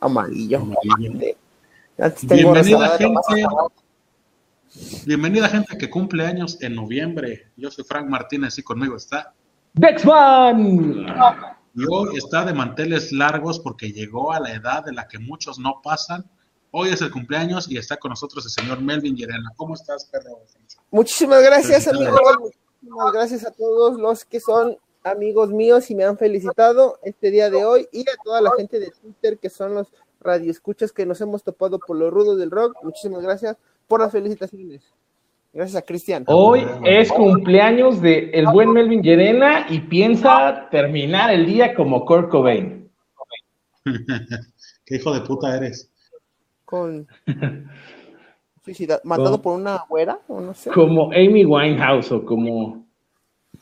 Amarillo. Bienvenida gente. Bienvenida gente que cumple años en noviembre. Yo soy Frank Martínez y conmigo está Dexman. Y hoy está de manteles largos porque llegó a la edad de la que muchos no pasan. Hoy es el cumpleaños y está con nosotros el señor Melvin Yerena. ¿Cómo estás, perro? Muchísimas gracias, amigo. Muchísimas gracias a todos los que son amigos míos y me han felicitado este día de hoy y a toda la gente de Twitter que son los radioescuchas que nos hemos topado por los rudos del rock. Muchísimas gracias por las felicitaciones. Gracias a Cristian. Hoy es cumpleaños de el buen Melvin Llerena y piensa terminar el día como Kurt Cobain. Qué hijo de puta eres. Con matado por una güera o no sé. Como Amy Winehouse o como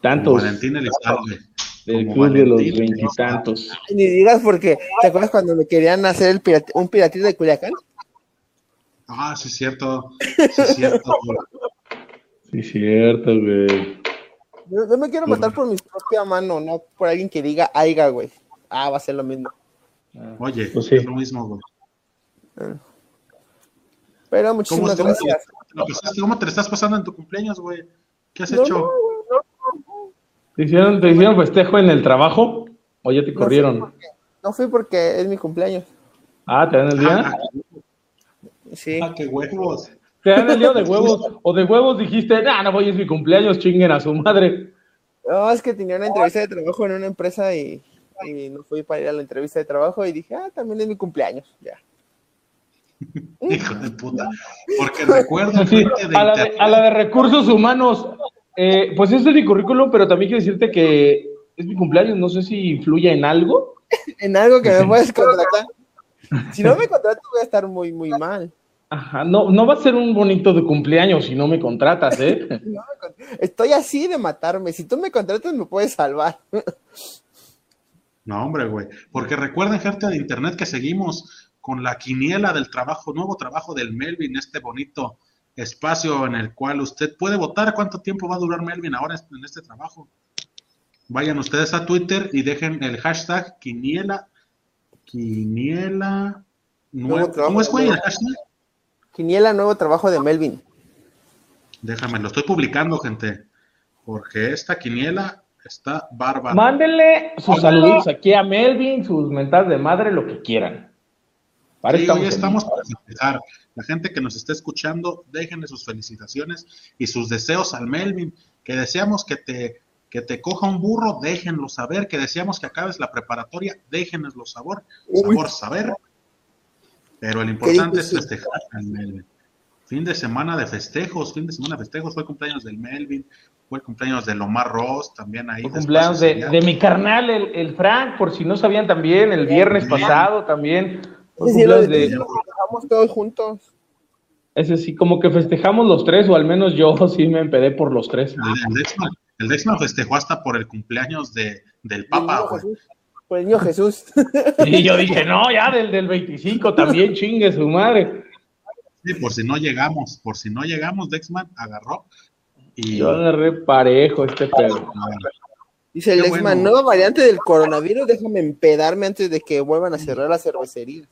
tantos. Como Valentín Elizalde. Del club de los veintitantos. Ni digas porque, ¿te acuerdas cuando me querían hacer el un piratito de Culiacán? Ah, sí, es cierto. Sí, es cierto. sí, cierto, güey. Yo, me quiero matar por mi propia mano, no por alguien que diga aiga, güey. Ah, va a ser lo mismo. Ah, Oye, pues sí. es lo mismo, güey. Ah. Pero muchísimas gracias. ¿Cómo te lo estás pasando en tu cumpleaños, güey? ¿Qué has hecho? ¿Te hicieron, ¿Te hicieron festejo en el trabajo o ya te corrieron? No fui porque, es mi cumpleaños. Ah, ¿te dan el día? Sí. Ah, qué huevos. ¿Te dan el día de huevos? ¿O de huevos dijiste, no, no voy, es mi cumpleaños, chinguen a su madre? No, es que tenía una entrevista de trabajo en una empresa y, y no fui para ir a la entrevista de trabajo y dije, ah, también es mi cumpleaños, ya. Hijo de puta. Porque recuerdo a, la de, a la de recursos humanos, eh, pues ese es mi currículum, pero también quiero decirte que es mi cumpleaños, no sé si influye en algo. en algo que me puedes contratar. Si no me contratas voy a estar muy, muy mal. Ajá, no, no va a ser un bonito de cumpleaños si no me contratas, ¿eh? Estoy así de matarme. Si tú me contratas, me puedes salvar. no, hombre, güey. Porque recuerden, gente de internet, que seguimos con la quiniela del trabajo, nuevo trabajo del Melvin, este bonito espacio en el cual usted puede votar cuánto tiempo va a durar Melvin ahora en este trabajo. Vayan ustedes a Twitter y dejen el hashtag Quiniela. Quiniela. Nuevo, ¿Cómo es, güey, el hashtag? Quiniela Nuevo Trabajo de Melvin. Déjame, lo estoy publicando, gente. Porque esta quiniela está bárbara. Mándenle sus saludos aquí a Melvin, sus mentas de madre, lo que quieran hoy estamos para empezar. La gente que nos está escuchando, déjenle sus felicitaciones y sus deseos al Melvin, que deseamos que te, que te coja un burro, déjenlo saber, que deseamos que acabes la preparatoria, déjenlo saber, sabor saber. Pero el importante es festejar al Melvin. Fin de semana de festejos, fin de semana de festejos, fue el cumpleaños del Melvin, fue el cumpleaños de Lomar Ross, también ahí. Fue cumpleaños de, de, mi carnal, el, el, Frank, por si no sabían también, el viernes pasado también Sí, lo festejamos todos juntos. Ese sí, como que festejamos los tres, o al menos yo sí me empedé por los tres. El, décimo, festejó hasta por el cumpleaños de, del Papa. por el niño Jesús. Y yo dije, no, ya del, del 25 también chingue su madre. Sí, por si no llegamos, por si no llegamos, Dexman agarró. Y... Yo agarré parejo este pedo. Dice el Dexman, nueva variante del coronavirus, déjame empedarme antes de que vuelvan a cerrar las cervecerías.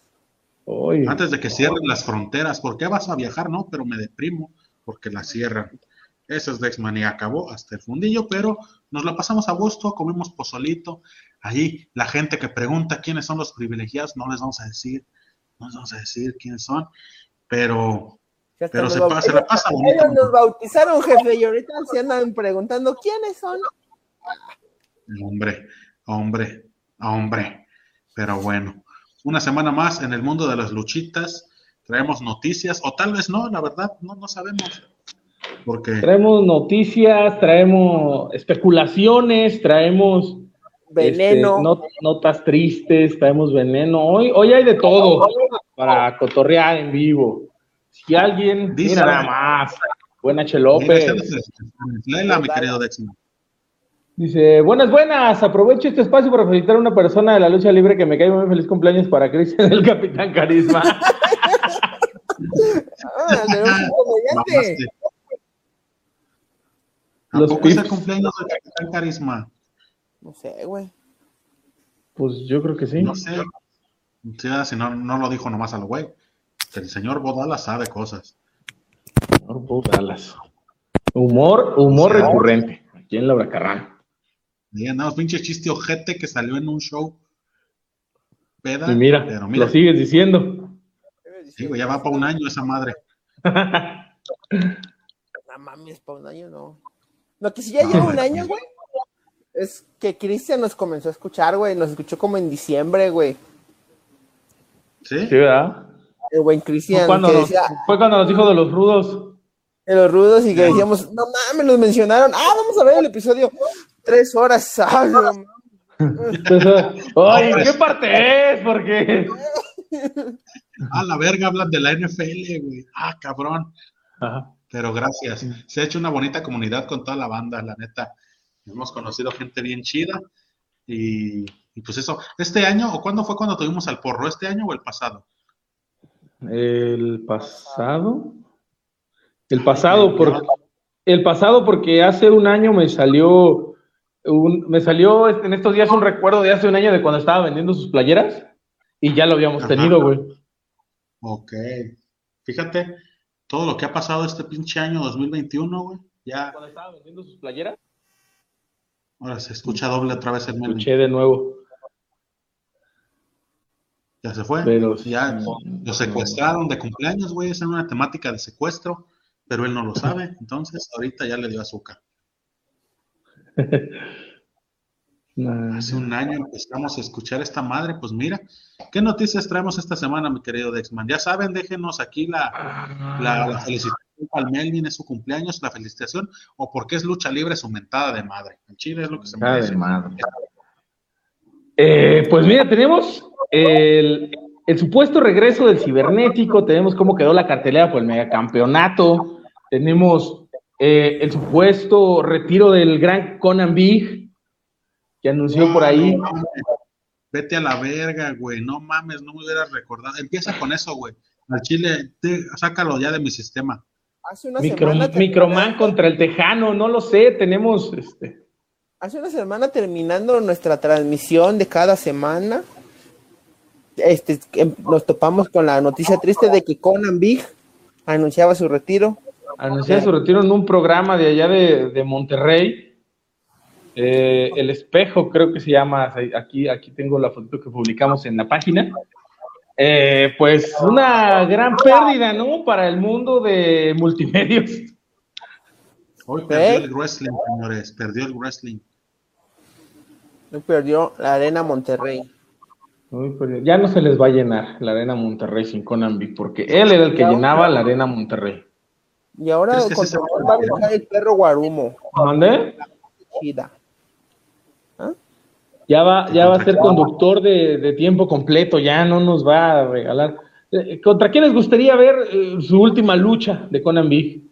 Antes de que cierren las fronteras, ¿por qué vas a viajar? No, pero me deprimo porque la cierran. Eso es Dexman y acabó hasta el fundillo, pero nos la pasamos a gusto, comimos pozolito. Ahí la gente que pregunta quiénes son los privilegiados, no les vamos a decir, no les vamos a decir quiénes son, pero, pero se, pasa, la pasa bonito. Ellos nos bautizaron, jefe, y ahorita se andan preguntando quiénes son. Hombre, hombre, hombre, pero bueno una semana más en el mundo de las luchitas. Traemos noticias, o tal vez no, la verdad, no, no sabemos. Porque... Traemos noticias, traemos especulaciones, traemos veneno, este, notas tristes, traemos veneno. Hoy, hoy hay de todo para cotorrear en vivo. Si alguien, Dice, mira nada más, buena Che López. Léela, mi querido Dexino. Dice, buenas, buenas, aprovecho este espacio para felicitar a una persona de la lucha libre que me cae muy feliz cumpleaños para Cristian, el Capitán Carisma. ah, ¿A Los poco es el cumpleaños del Capitán Carisma? No sé, güey. Pues yo creo que sí. No sé. Sí, si no, no lo dijo nomás al güey. El señor Bodala sabe cosas. Señor Bodalas. Humor, humor recurrente. Aquí en la Bracarrán. Y andamos, pinche chiste ojete que salió en un show. Peda. Y mira, pero mira lo sigues diciendo. Sí, ya va para un año esa madre. no mames, para un año no. Lo que sí ya lleva un año, güey, es que Cristian nos comenzó a escuchar, güey. Nos escuchó como en diciembre, güey. ¿Sí? Sí, ¿verdad? El buen Cristian. Fue, fue cuando nos dijo de los rudos. De los rudos y que decíamos, no mames, nos mencionaron. Ah, vamos a ver el episodio. Tres horas. Ay, ¿qué parte es? Porque. A la verga hablan de la NFL, güey. Ah, cabrón. Pero gracias. Se ha hecho una bonita comunidad con toda la banda, la neta. Hemos conocido gente bien chida. Y, pues eso. ¿Este año o cuándo fue cuando tuvimos al porro? ¿Este año o el pasado? El pasado. El pasado, porque, el pasado porque hace un año me salió un, me salió en estos días un recuerdo de hace un año de cuando estaba vendiendo sus playeras y ya lo habíamos tenido, güey. Ok. Fíjate, todo lo que ha pasado este pinche año 2021, güey. Ya. Cuando estaba vendiendo sus playeras. Ahora se escucha doble otra vez el Escuché de nuevo. Ya se fue. ya lo secuestraron de cumpleaños, güey. Es una temática de secuestro, pero él no lo sabe. Entonces, ahorita ya le dio azúcar. Hace un año empezamos a escuchar esta madre, pues mira, ¿qué noticias traemos esta semana, mi querido Dexman? Ya saben, déjenos aquí la, la, felicitación al Melvin, es su cumpleaños, la felicitación, o porque es lucha libre su mentada de madre. En Chile es lo que se me dice. Eh, pues mira, tenemos el, el, supuesto regreso del cibernético, tenemos cómo quedó la cartelera por el megacampeonato, tenemos eh, el supuesto retiro del gran Conan Big, que anunció por ahí. Vete a la verga, güey, no mames, no me hubieras recordado. Empieza con eso, güey. Al Chile, sácalo ya de mi sistema. Hace una Microman contra el Tejano, no lo sé, tenemos este. Hace una semana terminando nuestra transmisión de cada semana, este, nos topamos con la noticia triste de que Conan Big anunciaba su retiro. Anunciaba su retiro en un programa de allá de, Monterrey. Eh, el espejo, creo que se llama. Aquí, aquí tengo la foto que publicamos en la página. Eh, pues una gran pérdida, ¿no? Para el mundo de multimedios. Hoy perdió el wrestling, señores. Perdió el wrestling. Hoy perdió la Arena Monterrey. ya no se les va a llenar la Arena Monterrey sin Conan porque él era el que llenaba la Arena Monterrey. Y ahora va a el perro Guarumo. ¿Dónde? ¿Ah? Ya va, ya va a ser conductor de, tiempo completo, ya no nos va a regalar. Eh, ¿Contra quién les gustaría ver eh, su última lucha de Conan Big?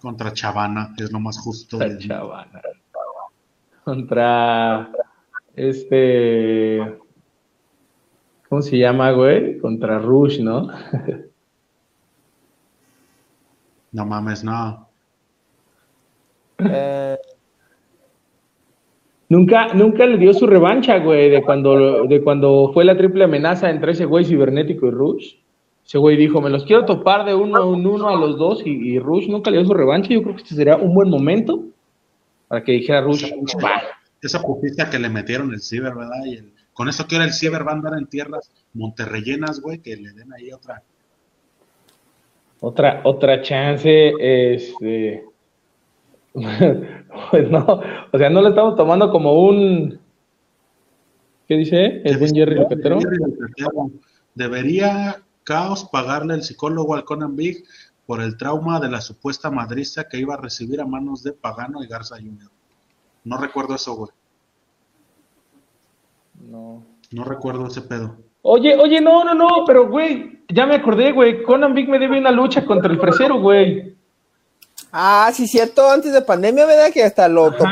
Contra Chavana, es lo más justo. Contra Chavana. Contra este. ¿Cómo se llama, güey? Contra Rush, ¿no? No mames, no. Eh, nunca, nunca le dio su revancha, güey, de cuando, de cuando fue la triple amenaza entre ese güey cibernético y Rush. Ese güey dijo, me los quiero topar de uno a uno a los dos y, Rush nunca le dio su revancha. Yo creo que este sería un buen momento para que dijera Rush, esa, esa que le metieron el ciber, ¿verdad? Y con eso que ahora el ciber va a andar en tierras monterrellenas, güey, que le den ahí otra otra, otra chance, este, pues no, o sea, no lo estamos tomando como un, ¿qué dice? El buen Jerry Lopetero. Debería Caos pagarle el psicólogo al Conan Big por el trauma de la supuesta madriza que iba a recibir a manos de Pagano y Garza Jr. No recuerdo eso, güey. No. No recuerdo ese pedo. Oye, oye, no, no, no, pero güey, ya me acordé, güey. Conan Big me debe una lucha contra el fresero, güey. Ah, sí, cierto, antes de pandemia, ¿verdad? Que hasta lo topó.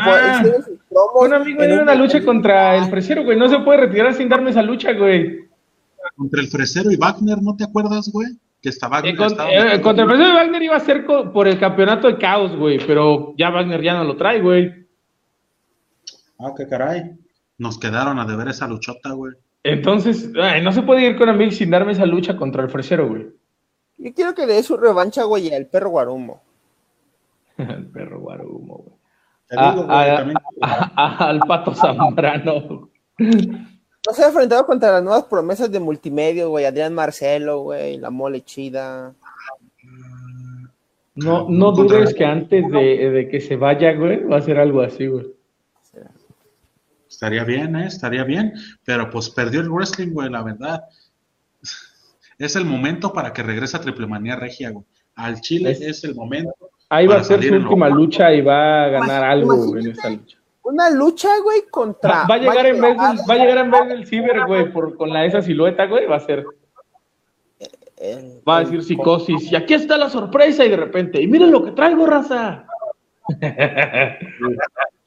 Conan Big me debe una lucha contra el fresero, güey. No se puede retirar sin darme esa lucha, güey. Contra el fresero y Wagner, ¿no te acuerdas, güey? Que estaba. Eh, eh, contra el fresero y Wagner iba a ser por el campeonato de caos, güey. Pero ya Wagner ya no lo trae, güey. Ah, qué caray. Nos quedaron a deber esa luchota, güey. Entonces, no se puede ir con Amix sin darme esa lucha contra el fresero, güey. Yo quiero que le dé su revancha, güey, al perro Guarumo. el perro Guarumo, güey. al pato Zambrano. No se ha enfrentado contra las nuevas promesas de multimedia, güey. Adrián Marcelo, güey. La mole chida. No, no dudes que antes de, de, que se vaya, güey, va a ser algo así, güey. Estaría bien, ¿eh? Estaría bien. Pero pues perdió el wrestling, güey, la verdad. Es el momento para que regrese a Triple Manía Regia, güey. Al Chile es, el momento. Ahí va a ser su última lucha y va a ganar algo en esta lucha. Una lucha, güey, contra. Va, a llegar en vez del, va a llegar en vez del Ciber, güey, por, con la, esa silueta, güey, va a ser. Va a decir psicosis. Y aquí está la sorpresa, y de repente, y miren lo que traigo, raza.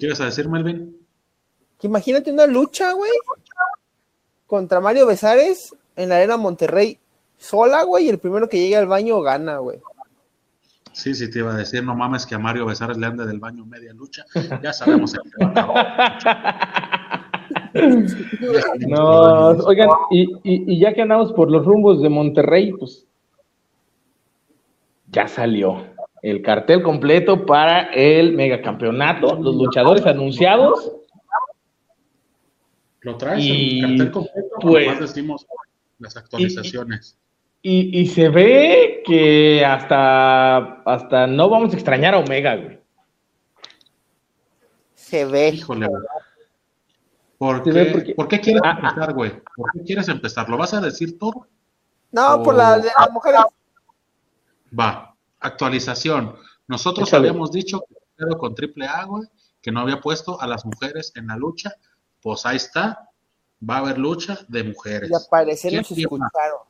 ¿Qué ibas a decir, Melvin? Que imagínate una lucha, güey, contra Mario Besares en la arena Monterrey sola, güey, y el primero que llegue al baño gana, güey. Sí, sí, te iba a decir, no mames que a Mario Besares le ande del baño media lucha. Ya sabemos el No, oigan, y, y, ya que andamos por los rumbos de Monterrey, pues ya salió el cartel completo para el megacampeonato, los luchadores anunciados. Lo traes, el cartel completo, pues, decimos las actualizaciones. Y, y, se ve que hasta, hasta no vamos a extrañar a Omega, güey. Se ve. Híjole, ¿Por, qué, ¿Por qué quieres ah, ah. empezar, güey? ¿Por qué quieres empezar? ¿Lo vas a decir todo? No, por la de las mujeres. Va, actualización. Nosotros habíamos dicho que con triple A, güey, que no había puesto a las mujeres en la lucha. Pues ahí está. Va a haber lucha de mujeres. Y aparecieron se escucharon.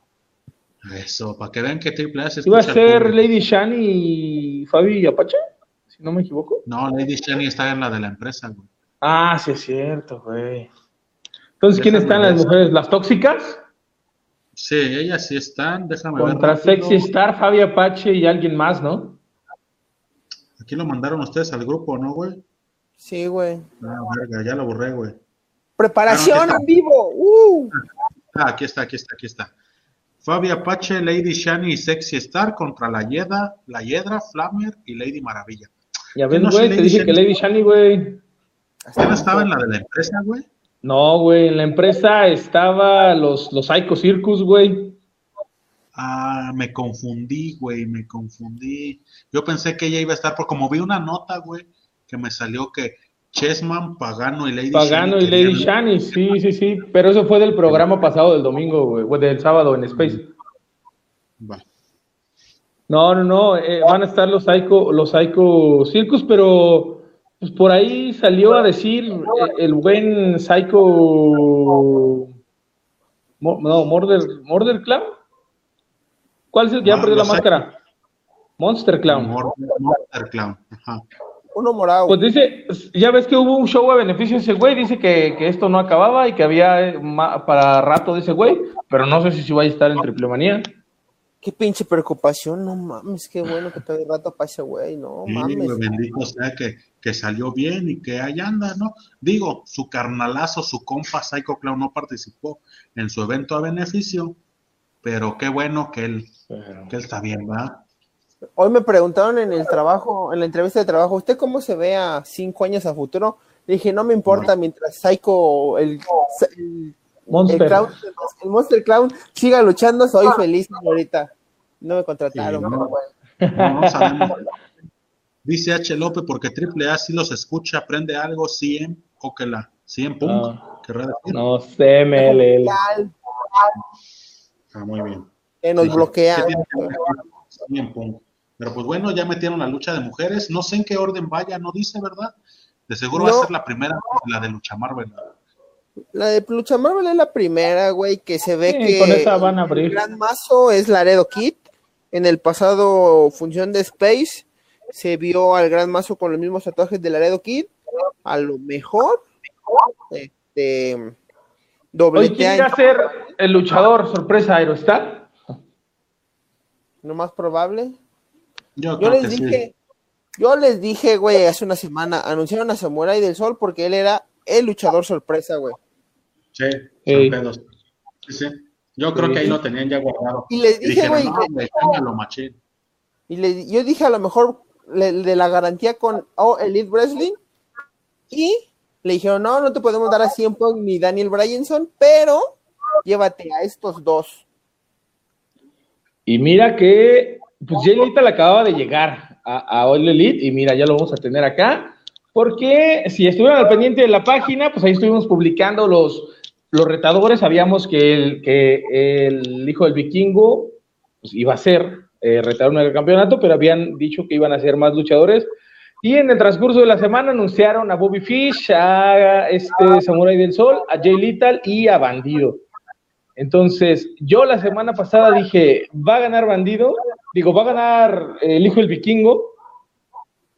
Eso, para que vean que Triple A se ¿Iba a ser Lady Shani y Fabi Apache? Si no me equivoco. No, Lady Shani está en la de la empresa, güey. Ah, sí es cierto, güey. Entonces, ¿quiénes están las mujeres? ¿Las tóxicas? Sí, ellas sí están, déjame ver. Contra Sexy Star, Fabi Apache y alguien más, ¿no? Aquí lo mandaron ustedes al grupo, ¿no, güey? Sí, güey. Ah, verga, ya lo borré, güey. Preparación en vivo. Uh. Ah, aquí está, aquí está, aquí está. Fabi Apache, Lady Shani y Sexy Star contra la Yedra, la Yedra, Flamer y Lady Maravilla. Ya ven, güey, te dije que Lady Shani, güey. ¿Usted no estaba en la de la empresa, güey? No, güey, en la empresa estaba los, los Psycho Circus, güey. Ah, me confundí, güey, me confundí. Yo pensé que ella iba a estar, porque como vi una nota, güey, que me salió que Chessman, Pagano y Lady Pagano y Lady Shani, sí, sí, sí. Pero eso fue del programa pasado del domingo, güey, del sábado en Space. Va. No, no, no, eh, van a estar los Psycho, los Psycho Circus, pero pues por ahí salió a decir eh, el, buen Psycho. No, Murder, Murder Clown. ¿Cuál es el que ya perdió la máscara? Monster Clown. Monster Clown, ajá. Uno morado. Pues dice, ya ves que hubo un show a beneficio de ese güey, dice que, esto no acababa y que había eh, para rato de ese güey, pero no sé si se va a estar en triple manía. Qué pinche preocupación, no mames, qué bueno que te de rato para ese güey, no mames. bendito sea que, que, salió bien y que ahí anda, ¿no? Digo, su carnalazo, su compa Psycho Clown no participó en su evento a beneficio, pero qué bueno que él, que él está bien, ¿verdad? Hoy me preguntaron en el trabajo, en la entrevista de trabajo, ¿usted cómo se ve a cinco años a futuro? Le dije, no me importa, mientras Psycho, el, Monster. El, Monster Clown siga luchando, soy feliz ahorita. No me contrataron, no, no, sabemos. Dice H. López, porque Triple A si los escucha, aprende algo, 100 o que la 100 Punk. No, no sé, MLL. Ah, muy bien. Que nos bloquea. 100 Punk. Pero pues bueno, ya metieron la lucha de mujeres. No sé en qué orden vaya, no dice, ¿verdad? De seguro va a ser la primera, la de lucha Marvel. La de lucha Marvel es la primera, güey, que se ve que con esa van a abrir. el gran mazo es Laredo Kid. En el pasado función de Space se vio al gran mazo con los mismos tatuajes de Laredo Kid. A lo mejor, este, doble ¿Quién va a ser el luchador sorpresa Aerostar? Lo más probable. Yo, les dije, yo les dije, güey, hace una semana, anunciaron a Samurai del Sol porque él era el luchador sorpresa, güey. Sí. Yo creo que ahí lo tenían ya guardado. Y les dije, güey, y le, yo dije a lo mejor de la garantía con oh, Elite Wrestling y le dijeron, no, no te podemos dar a 100 ni Daniel Bryanson, pero llévate a estos dos. Y mira que, pues Jay Lethal acababa de llegar a, a All Elite y mira, ya lo vamos a tener acá, porque si estuvieron al pendiente de la página, pues ahí estuvimos publicando los, los retadores, sabíamos que el, hijo del vikingo pues, iba a ser eh, retador en el campeonato, pero habían dicho que iban a ser más luchadores. Y en el transcurso de la semana anunciaron a Bobby Fish, a este Samurai del Sol, a Jay Little y a Bandido. Entonces, yo la semana pasada dije, va a ganar Bandido, digo, va a ganar el hijo del vikingo,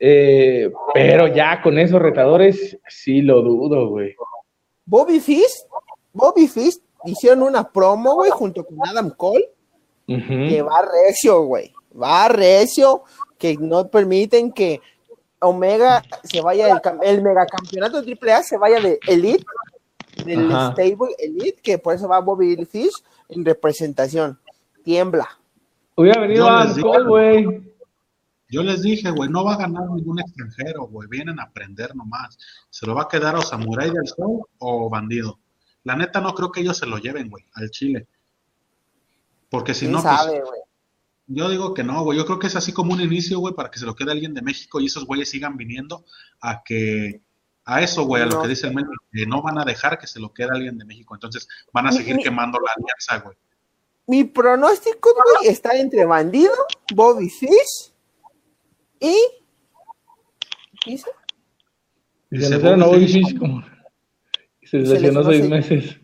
eh, pero ya con esos retadores sí lo dudo, güey. Bobby Fish, Bobby Fish hicieron una promo, güey, junto con Adam Cole, que va recio, güey, va recio, que no permiten que Omega se vaya, el, el megacampeonato de AAA se vaya de Elite del stable Elite, que por eso va Bobby Fish en representación. Tiembla. Hubiera venido Cole, güey. Yo les dije, güey, no va a ganar ningún extranjero, güey. Vienen a aprender nomás. Se lo va a quedar o Samurai del Sol o Bandido. La neta, no creo que ellos se lo lleven, güey, al Chile. Porque si no, pues, yo digo que no, güey. Yo creo que es así como un inicio, güey, para que se lo quede alguien de México y esos güeyes sigan viniendo a que a eso, güey, a lo que dice el médico, que no van a dejar que se lo quede alguien de México. Entonces van a seguir quemando la alianza, güey. Mi pronóstico, güey, está entre Bandido, Bobby Fish y. ¿Qué hizo? Y se lesionó Bobby Fish como. Se lesionó seis meses.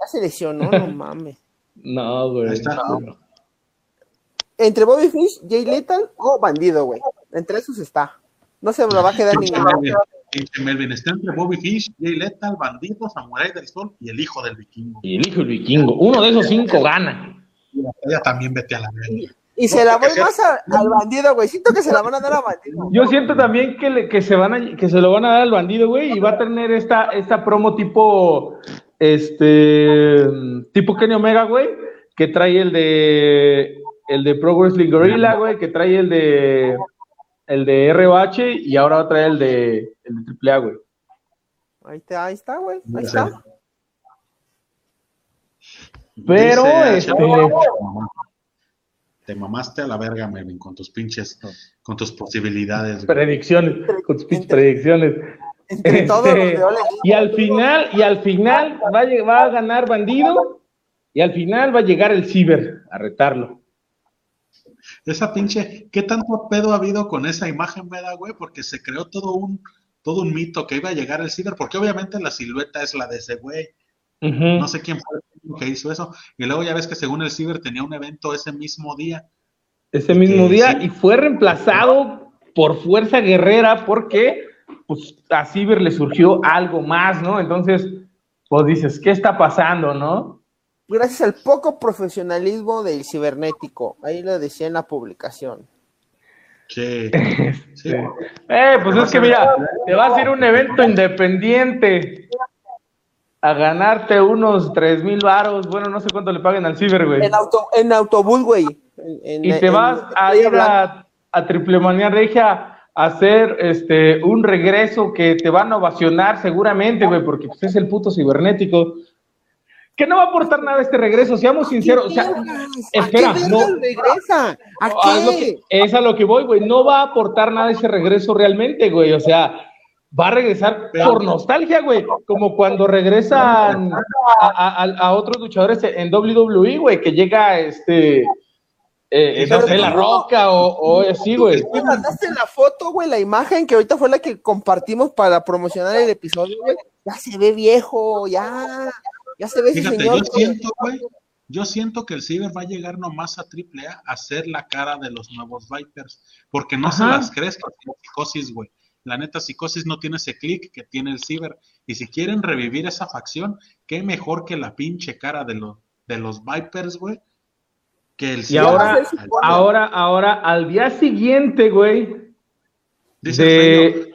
Ya se lesionó, no mames. No, güey. Entre Bobby Fish, Jay Lethal o Bandido, güey. Entre esos está. No se me lo va a quedar ninguno. Melvin está entre Bobby Fish, Jay Lethal, Bandido, Samurai del Sol y el hijo del vikingo. Y el hijo del vikingo. Uno de esos cinco gana. Ella también vete a la verga. Y se la voy más al bandido, güey. Siento que se la van a dar al bandido. Yo siento también que, que, se van a, que se lo van a dar al bandido, güey. Y va a tener esta, esta promo tipo. Este. Tipo Kenny Omega, güey. Que trae el de. El de Pro Wrestling Gorilla, güey. Que trae el de el de ROH y ahora va a traer el de, el de AAA, güey. Ahí está, ahí está, güey. Ahí está. Pero, este. Te mamaste a la verga, Melvin, con tus pinches, con tus posibilidades. Predicciones, con tus pinches predicciones. Entre todos este, y al final, y al final va a, va a ganar Bandido y al final va a llegar el Ciber a retarlo. Esa pinche, ¿qué tanto pedo ha habido con esa imagen, verdad, güey? Porque se creó todo un, todo un mito que iba a llegar el ciber, porque obviamente la silueta es la de ese güey. No sé quién fue el que hizo eso. Y luego ya ves que según el ciber tenía un evento ese mismo día. Ese mismo día y fue reemplazado por Fuerza Guerrera porque pues a Ciber le surgió algo más, ¿no? Entonces, pues dices, ¿qué está pasando, no? gracias al poco profesionalismo del cibernético. Ahí lo decía en la publicación. Sí. sí. Eh, pues es que mira, te vas a ir a un evento independiente a ganarte unos tres mil varos. Bueno, no sé cuánto le paguen al ciber, güey. En, auto, en autobús, güey. y te vas a ir a, a Triple Manía Regia a hacer este un regreso que te van a ovacionar seguramente, güey, porque pues, es el puto cibernético que no va a aportar nada este regreso, seamos sinceros. O sea, espera, no. Regresa? ¿A qué? Es, a lo que voy, güey. No va a aportar nada ese regreso realmente, güey. O sea, va a regresar por nostalgia, güey. Como cuando regresan a, otros luchadores en WWE, güey, que llega este. Eh, la roca o, así, güey. Me mandaste la foto, güey, la imagen que ahorita fue la que compartimos para promocionar el episodio, güey. Ya se ve viejo, ya. Ya se ve Fíjate, yo siento, güey, yo siento que el Ciber va a llegar nomás a AAA a ser la cara de los nuevos Vipers, porque no se las crees que tiene psicosis, güey. La neta, psicosis no tiene ese click que tiene el Ciber. Y si quieren revivir esa facción, qué mejor que la pinche cara de, los de los Vipers, güey. Que el y ahora, ahora, ahora, al día siguiente, güey. Dice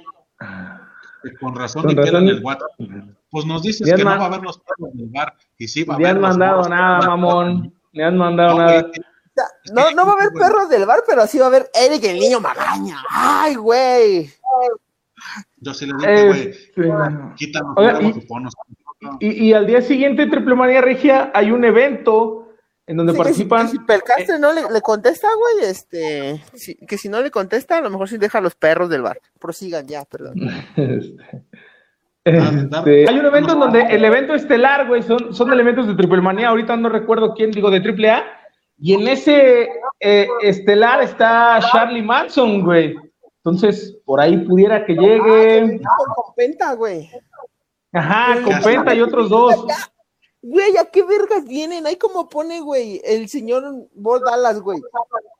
Con razón ni pelan el WhatsApp. Pues nos dices que no va a haber los perros del bar. Y sí va a haber. han mandado nada, mamón. Me han mandado nada. No, no va a haber perros del bar, pero sí va a haber Eric el niño magaña. Ay, güey. Yo sí le dije, güey, este, quítame los y, y, al día siguiente, Triple Manía Regia, hay un evento en donde participan. Si, Pelcastre no le, contesta, güey, este, que si no le contesta, a lo mejor sí deja a los perros del bar. Prosigan ya, perdón. Este, hay un evento en donde el evento estelar, güey, son, son elementos de Triple Manía. Ahorita no recuerdo quién, digo, de Triple A. Y en ese eh, estelar está Charlie Manson, güey. Entonces, por ahí pudiera que llegue. Ah, con Penta, güey. Ajá, con Penta y otros dos. Güey, ¿a qué vergas vienen? Ahí como pone, güey, el señor Bob Dallas, güey.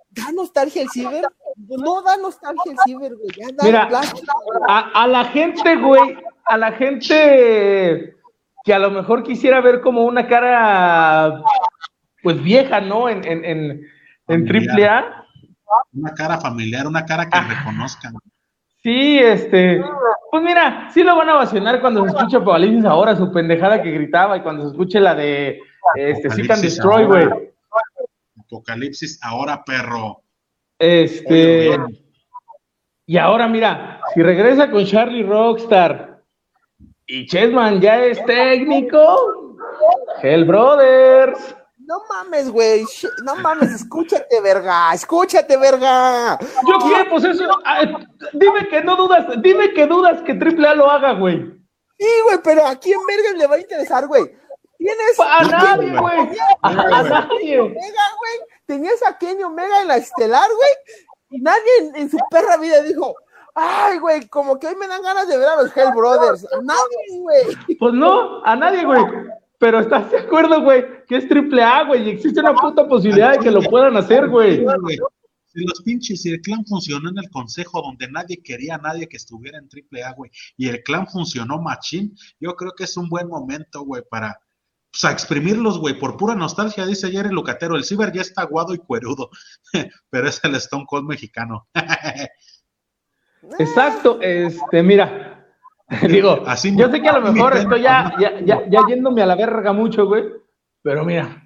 ¿Da nostalgia el ciber? No da nostalgia el ciber, güey. Ya da Mira, a, a, la gente, güey, a la gente que a lo mejor quisiera ver como una cara, pues vieja, ¿no? En, en, en, en triple A una cara familiar, una cara que reconozcan. Sí, este, pues mira, sí lo van a vacionar cuando se escuche Apocalipsis ahora, su pendejada que gritaba, y cuando se escuche la de este, Seek and Destroy, güey. Apocalipsis ahora, perro. Este, y ahora mira, si regresa con Charlie Rockstar y Chessman ya es técnico, Hell Brothers. No mames, güey. No mames, escúchate, verga. Escúchate, verga. Yo qué, pues eso. dime que no dudas, dime que dudas que Triple A lo haga, güey. Sí, güey, pero ¿a quién verga le va a interesar, güey? Tienes. A nadie, güey. A, nadie. Omega, güey. Tenías a Kenny Omega en la estelar, güey. Y nadie en, su perra vida dijo, Ay, güey, como que hoy me dan ganas de ver a los Hell Brothers. A nadie, güey. Pues no, a nadie, güey. Pero estás de acuerdo, güey, que es triple A, güey, y existe una puta posibilidad de que lo puedan hacer, güey. Si los pinches, si el clan funcionó en el consejo donde nadie quería a nadie que estuviera en triple A, güey, y el clan funcionó machín, yo creo que es un buen momento, güey, para pues, exprimirlos, güey, por pura nostalgia, dice Jerry Lucatero, el ciber ya está aguado y cuerudo, pero es el Stone Cold mexicano. Exacto, este, mira, Digo, Así yo sé que a lo mejor estoy ya, ya, ya, yéndome a la verga mucho, güey. Pero mira,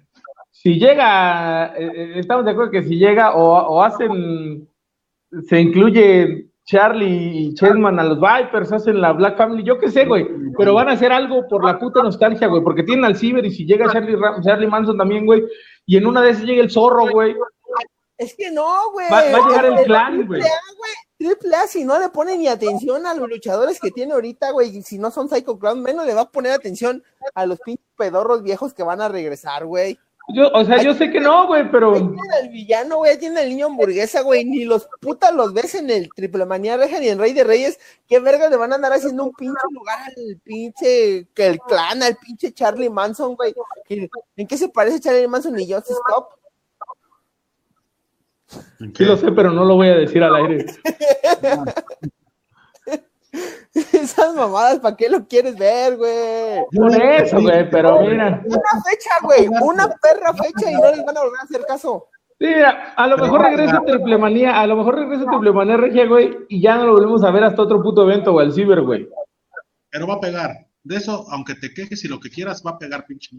si llega, eh, eh, estamos de acuerdo que si llega o, hacen, se incluye Charlie y Chessman a los Vipers, hacen la Black Family, yo qué sé, güey, pero van a hacer algo por la puta nostalgia, güey, porque tienen al Ciber y si llega Charlie, Charlie Manson también, güey, y en una de esas llega el zorro, güey. Es que no, güey. Va, a llegar el clan, güey. Triple A, si no le pone ni atención a los luchadores que tiene ahorita, güey, si no son Psycho Clown, menos le va a poner atención a los pinches pedorros viejos que van a regresar, güey. Yo, o sea, yo sé que no, güey, pero. Tiene el villano, güey, tiene el niño hamburguesa, güey, ni los putas los ves en el Triple Manía Reja ni en Rey de Reyes. ¿Qué verga le van a andar haciendo un pinche lugar al pinche, que el clan, al pinche Charlie Manson, güey? ¿En qué se parece Charlie Manson y Justice Stop? Sí lo sé, pero no lo voy a decir al aire. Esas mamadas, ¿para qué lo quieres ver, güey? Por eso, güey, pero mira. Una fecha, güey, una perra fecha y no les van a volver a hacer caso. Sí, mira, a lo mejor regresa Triplemanía, a lo mejor regresa Triplemanía Regia, güey, y ya no lo volvemos a ver hasta otro puto evento, güey, el Ciber, güey. Pero va a pegar. De eso, aunque te quejes y lo que quieras, va a pegar pinche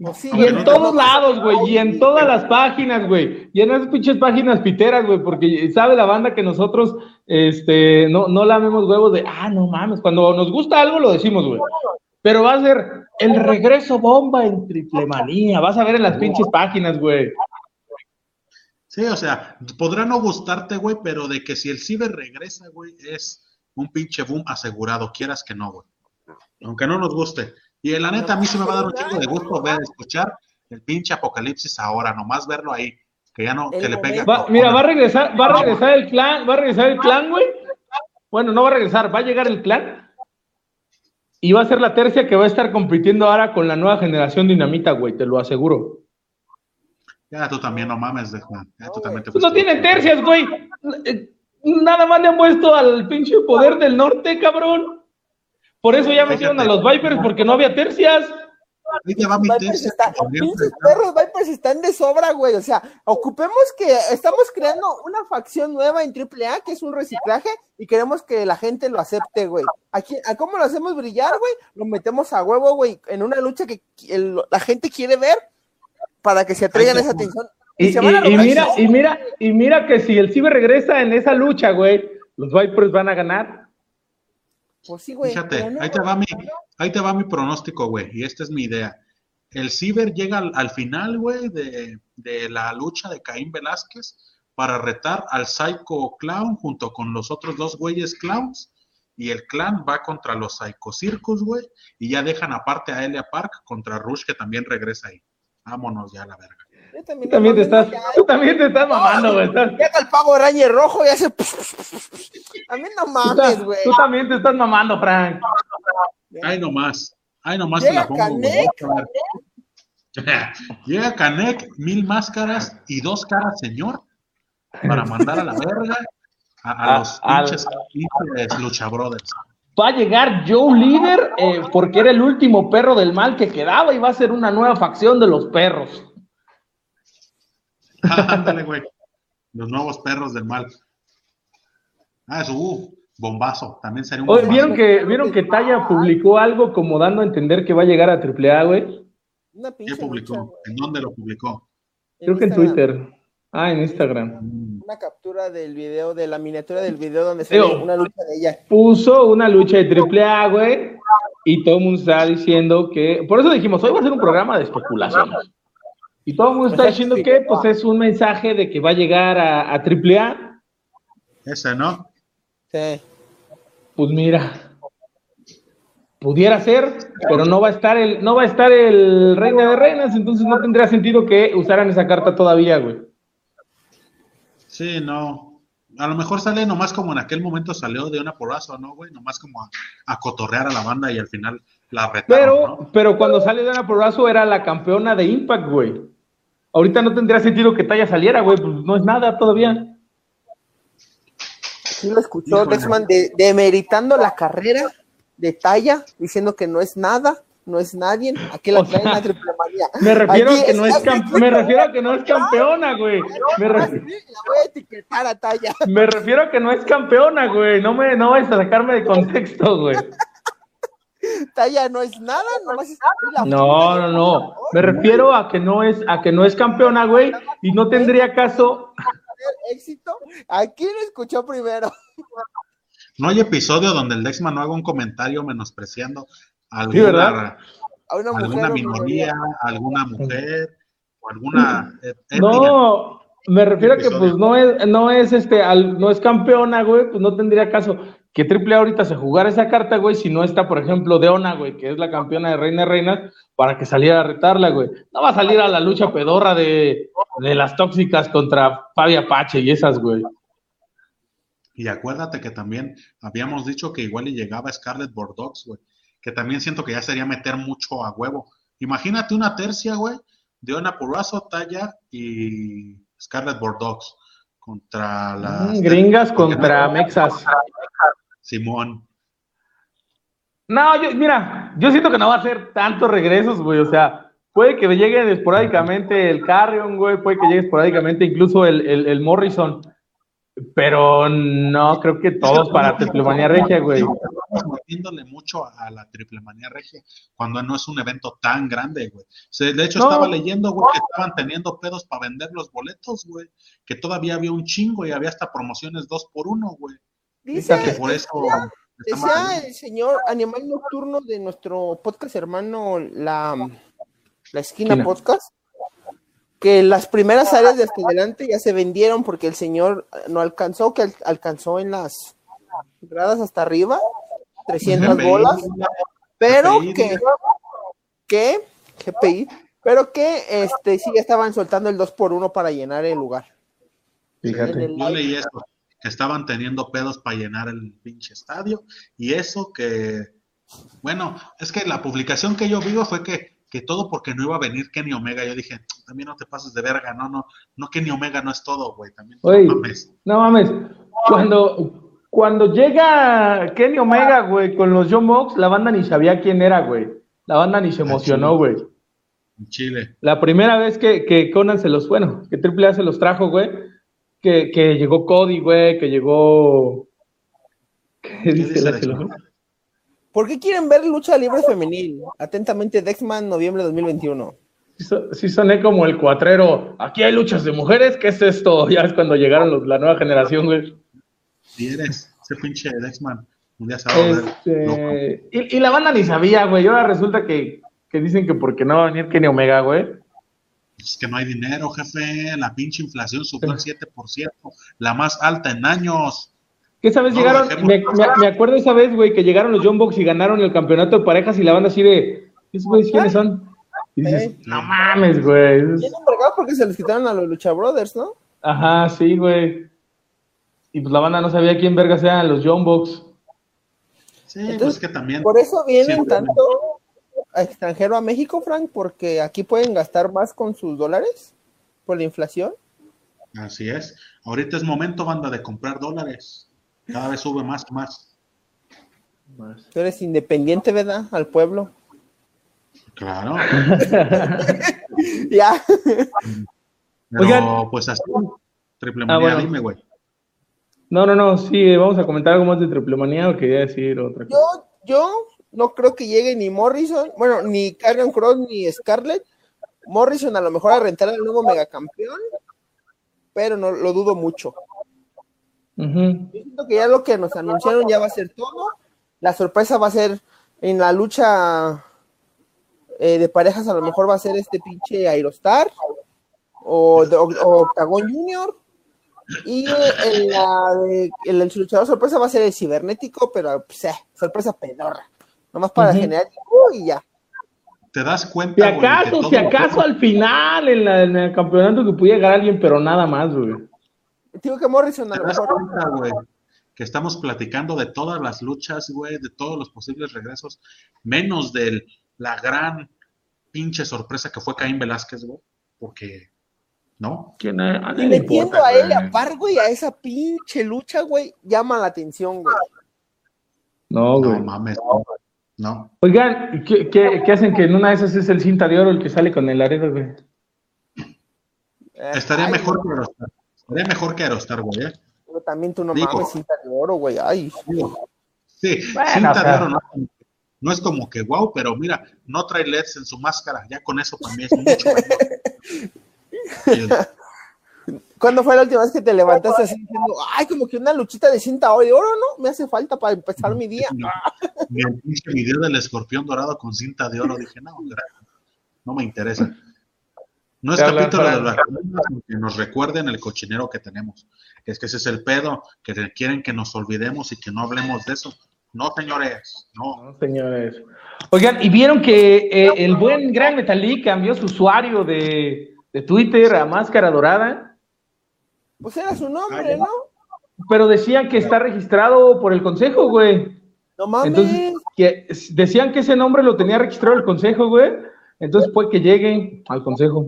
Y en todos lados, güey, y en todas las páginas, güey, y en esas pinches páginas piteras, güey, porque sabe la banda que nosotros, este, no, no lamemos huevos de, ah, no mames, cuando nos gusta algo lo decimos, güey. Pero va a ser el regreso bomba en triple manía, vas a ver en las pinches páginas, güey. Sí, o sea, podrá no gustarte, güey, pero de que si el ciber regresa, güey, es un pinche boom asegurado, quieras que no, güey. Aunque no nos guste. Y la neta, a mí sí me va a dar un chingo de gusto ver, escuchar el pinche apocalipsis ahora, nomás verlo ahí, que ya no, que le pegue. mira, va a regresar, va a regresar el clan, va a regresar el clan, güey. Bueno, no va a regresar, va a llegar el clan. Y va a ser la tercia que va a estar compitiendo ahora con la nueva generación dinamita, güey, te lo aseguro. Ya tú también no mames, Juan. Ya tú también te pues no tienen tercias, güey. Nada más le han puesto al pinche poder del norte, cabrón. Por eso ya metieron a los Vipers, porque no había tercias. Vipers está, pinches perros Vipers están de sobra, güey. O sea, ocupemos que estamos creando una facción nueva en AAA, que es un reciclaje, y queremos que la gente lo acepte, güey. Aquí, ¿A cómo lo hacemos brillar, güey? Lo metemos a huevo, güey, en una lucha que la gente quiere ver para que se atraigan esa atención. Y, mira, y mira, y mira que si el Ciber regresa en esa lucha, güey, los Vipers van a ganar. Pues sí, güey. Fíjate, ahí, te va mi, ahí te va mi pronóstico, güey, y esta es mi idea. El Ciber llega al, final, güey, de, de, la lucha de Caín Velázquez para retar al Psycho Clown junto con los otros dos güeyes clowns. Y el clan va contra los Psycho Circus, güey. Y ya dejan aparte a Elia Park contra Rush, que también regresa ahí. Vámonos ya a la verga. También tú, también te estás, tú también te estás mamando, güey. Llega el pago araña rojo y hace. A mí no mames, güey. Tú, también te estás mamando, Frank. Ay, nomás. Ay, nomás te la pongo. Llega Canek, mil máscaras y dos caras, señor, para mandar a la verga a, los pinches, al... Lucha Brothers. Va a llegar Joe Líder eh, porque era el último perro del mal que quedaba y va a ser una nueva facción de los perros. Ándale, güey. Los nuevos perros del mal. Ah, eso, uh, bombazo. También sería un bombazo. ¿vieron que, ¿Vieron que Taya publicó algo como dando a entender que va a llegar a AAA, güey? ¿Qué publicó? ¿En dónde lo publicó? Creo que en Twitter. Ah, en Instagram. Mm. Una captura del video, de la miniatura del video donde se ve una lucha de ella. Puso una lucha de AAA, güey, y todo el mundo está diciendo que. Por eso dijimos, hoy va a ser un programa de especulaciones. Y todo el mundo está diciendo que pues es un mensaje de que va a llegar a, a AAA. Ese, ¿no? Sí. Pues mira, pudiera ser, pero no va a estar el, no va a estar el Reina de Reinas, entonces no tendría sentido que usaran esa carta todavía, güey. Sí, no. A lo mejor sale nomás como en aquel momento salió de una porrazo, ¿no, güey? Nomás como a, cotorrear a la banda y al final la retaron, Pero, pero cuando sale de una porrazo era la campeona de Impact, güey. Ahorita no tendría sentido que Talla saliera, güey, pues no es nada todavía. Sí lo escuchó Dexman de, demeritando la carrera de Talla, diciendo que no es nada, no es nadie, aquí la traen a triple Me refiero, a que no es me refiero a que no es campeona, güey. Me, refiero... voy a etiquetar a Talla. me refiero a que no es campeona, güey. No me no vayas a sacarme de contexto, güey. Talla no es nada, nomás es No, no, no. Me refiero a que no es, a que no es campeona, güey, y no tendría caso. éxito. Aquí lo escuchó primero. No hay episodio donde el Dexman no haga un comentario menospreciando a alguna, alguna minoría, alguna mujer o alguna No, me refiero a que pues no es, no es este, no es campeona, güey, pues no tendría caso que Triple ahorita se jugara esa carta, güey, si no está, por ejemplo, Deona, güey, que es la campeona de Reina Reinas, para que saliera a retarla, güey. No va a salir a la lucha pedorra de, de las tóxicas contra Fabi Apache y esas, güey. Y acuérdate que también habíamos dicho que igual y llegaba Scarlett Bordeaux, güey, que también siento que ya sería meter mucho a huevo. Imagínate una tercia, güey, Deona Purazo, Talla y Scarlett Bordeaux contra las... Mm, gringas contra Mexas. Simón. No, yo, mira, yo siento que no va a ser tantos regresos, güey. O sea, puede que llegue esporádicamente el Carrion, güey, puede que llegue esporádicamente incluso el, el, Morrison. Pero no, creo que todos para Triplemanía Regia, güey. Estamos metiéndole mucho a la Triplemanía Regia cuando no es un evento tan grande, güey. de hecho, estaba leyendo, güey, que estaban teniendo pedos para vender los boletos, güey. Que todavía había un chingo y había hasta promociones dos por uno, güey. Dice, por eso decía, el señor Animal Nocturno de nuestro podcast hermano, la, la esquina podcast, que las primeras áreas de hasta adelante ya se vendieron porque el señor no alcanzó, que alcanzó en las gradas hasta arriba, 300 bolas, pero que, que, GPI, pero que este sí estaban soltando el 2 por 1 para llenar el lugar. Fíjate. Yo leí esto que estaban teniendo pedos para llenar el pinche estadio. Y eso que, bueno, es que la publicación que yo vi fue que, que todo porque no iba a venir Kenny Omega. Yo dije, también no te pases de verga, no, no, no Kenny Omega no es todo, güey, también no mames. No mames, cuando, cuando llega Kenny Omega, güey, con los John Mox, la banda ni sabía quién era, güey. La banda ni se emocionó, güey. En Chile. La primera vez que, que Conan se los, bueno, que AAA se los trajo, güey, que, que llegó Cody, güey, que llegó... ¿Qué, dice, la ¿Por qué quieren ver lucha libre femenil? Atentamente, Dexman, noviembre de 2021. Sí, soné como el cuatrero. Aquí hay luchas de mujeres. ¿Qué es esto? Ya es cuando llegaron la nueva generación, güey. Sí, eres ese pinche Dexman. Un día este... y, y, la banda ni sabía, güey. Y ahora resulta que, que dicen que porque no va a venir Kenny Omega, güey. Es que no hay dinero, jefe. La pinche inflación subió al 7%, la más alta en años. ¿Qué esa vez llegaron? Me, me, acuerdo esa vez, güey, que llegaron los John Box y ganaron el campeonato de parejas y la banda así de. ¿Esos quiénes son? Y dices, no mames, güey. Tienen porque se les quitaron a los Lucha Brothers, ¿no? Ajá, sí, güey. Y pues la banda no sabía quién verga sean los John Box. Sí, pues Entonces, pues que también. Por eso vienen tanto extranjero a México, Frank, porque aquí pueden gastar más con sus dólares por la inflación. Así es. Ahorita es momento, banda, de comprar dólares. Cada vez sube más más. Tú eres independiente, ¿verdad? Al pueblo. Claro. ya. Pero, pues así, triple ah, manía, dime, güey. No, no, no, sí, vamos a comentar algo más de triple manía o quería decir otra cosa. Yo, yo no creo que llegue ni Morrison, bueno, ni Karrion Cross ni Scarlett. Morrison a lo mejor a rentar al nuevo megacampeón, pero no lo dudo mucho. Yo siento que ya lo que nos anunciaron ya va a ser todo. La sorpresa va a ser en la lucha eh, de parejas a lo mejor va a ser este pinche Aerostar o, Octagon Junior. Y en la de, el, luchador sorpresa va a ser el cibernético, pero pues, eh, sorpresa pedorra. Nomás para generar y ya. ¿Te das cuenta? Si acaso, si acaso al final en, el campeonato que pudiera llegar alguien, pero nada más, güey. Digo que Morrison a lo mejor. Que estamos platicando de todas las luchas, güey, de todos los posibles regresos, menos del la gran pinche sorpresa que fue Caín Velázquez, güey, porque, ¿no? y metiendo a él a par, güey, a esa pinche lucha, güey, llama la atención, güey. No, güey. No mames, no. Oigan, ¿qué, qué, hacen que en una de esas es el cinta de oro el que sale con el aredo, güey? Eh, Estaría mejor que Aerostar. Estaría mejor que Aerostar, güey. ¿eh? Pero también tú no mames cinta de oro, güey. Ay. Sí, cinta de oro no no es como que wow, pero mira, no trae LEDs en su máscara, ya con eso también es mucho ¿Cuándo fue la última vez que te levantaste así diciendo, ay, como que una luchita de cinta de oro, no? Me hace falta para empezar mi día. Mi video del escorpión dorado con cinta de oro, dije, no, no me interesa. No es capítulo de las que nos recuerden el cochinero que tenemos. Es que ese es el pedo, que quieren que nos olvidemos y que no hablemos de eso. No, señores, no. señores. Oigan, ¿y vieron que eh, el buen Gran Metalik cambió su usuario de, Twitter a Máscara Dorada? Pues era su nombre, ¿no? Pero decían que está registrado por el consejo, güey. No mames. Entonces, que decían que ese nombre lo tenía registrado el consejo, güey. Entonces, puede que llegue al consejo.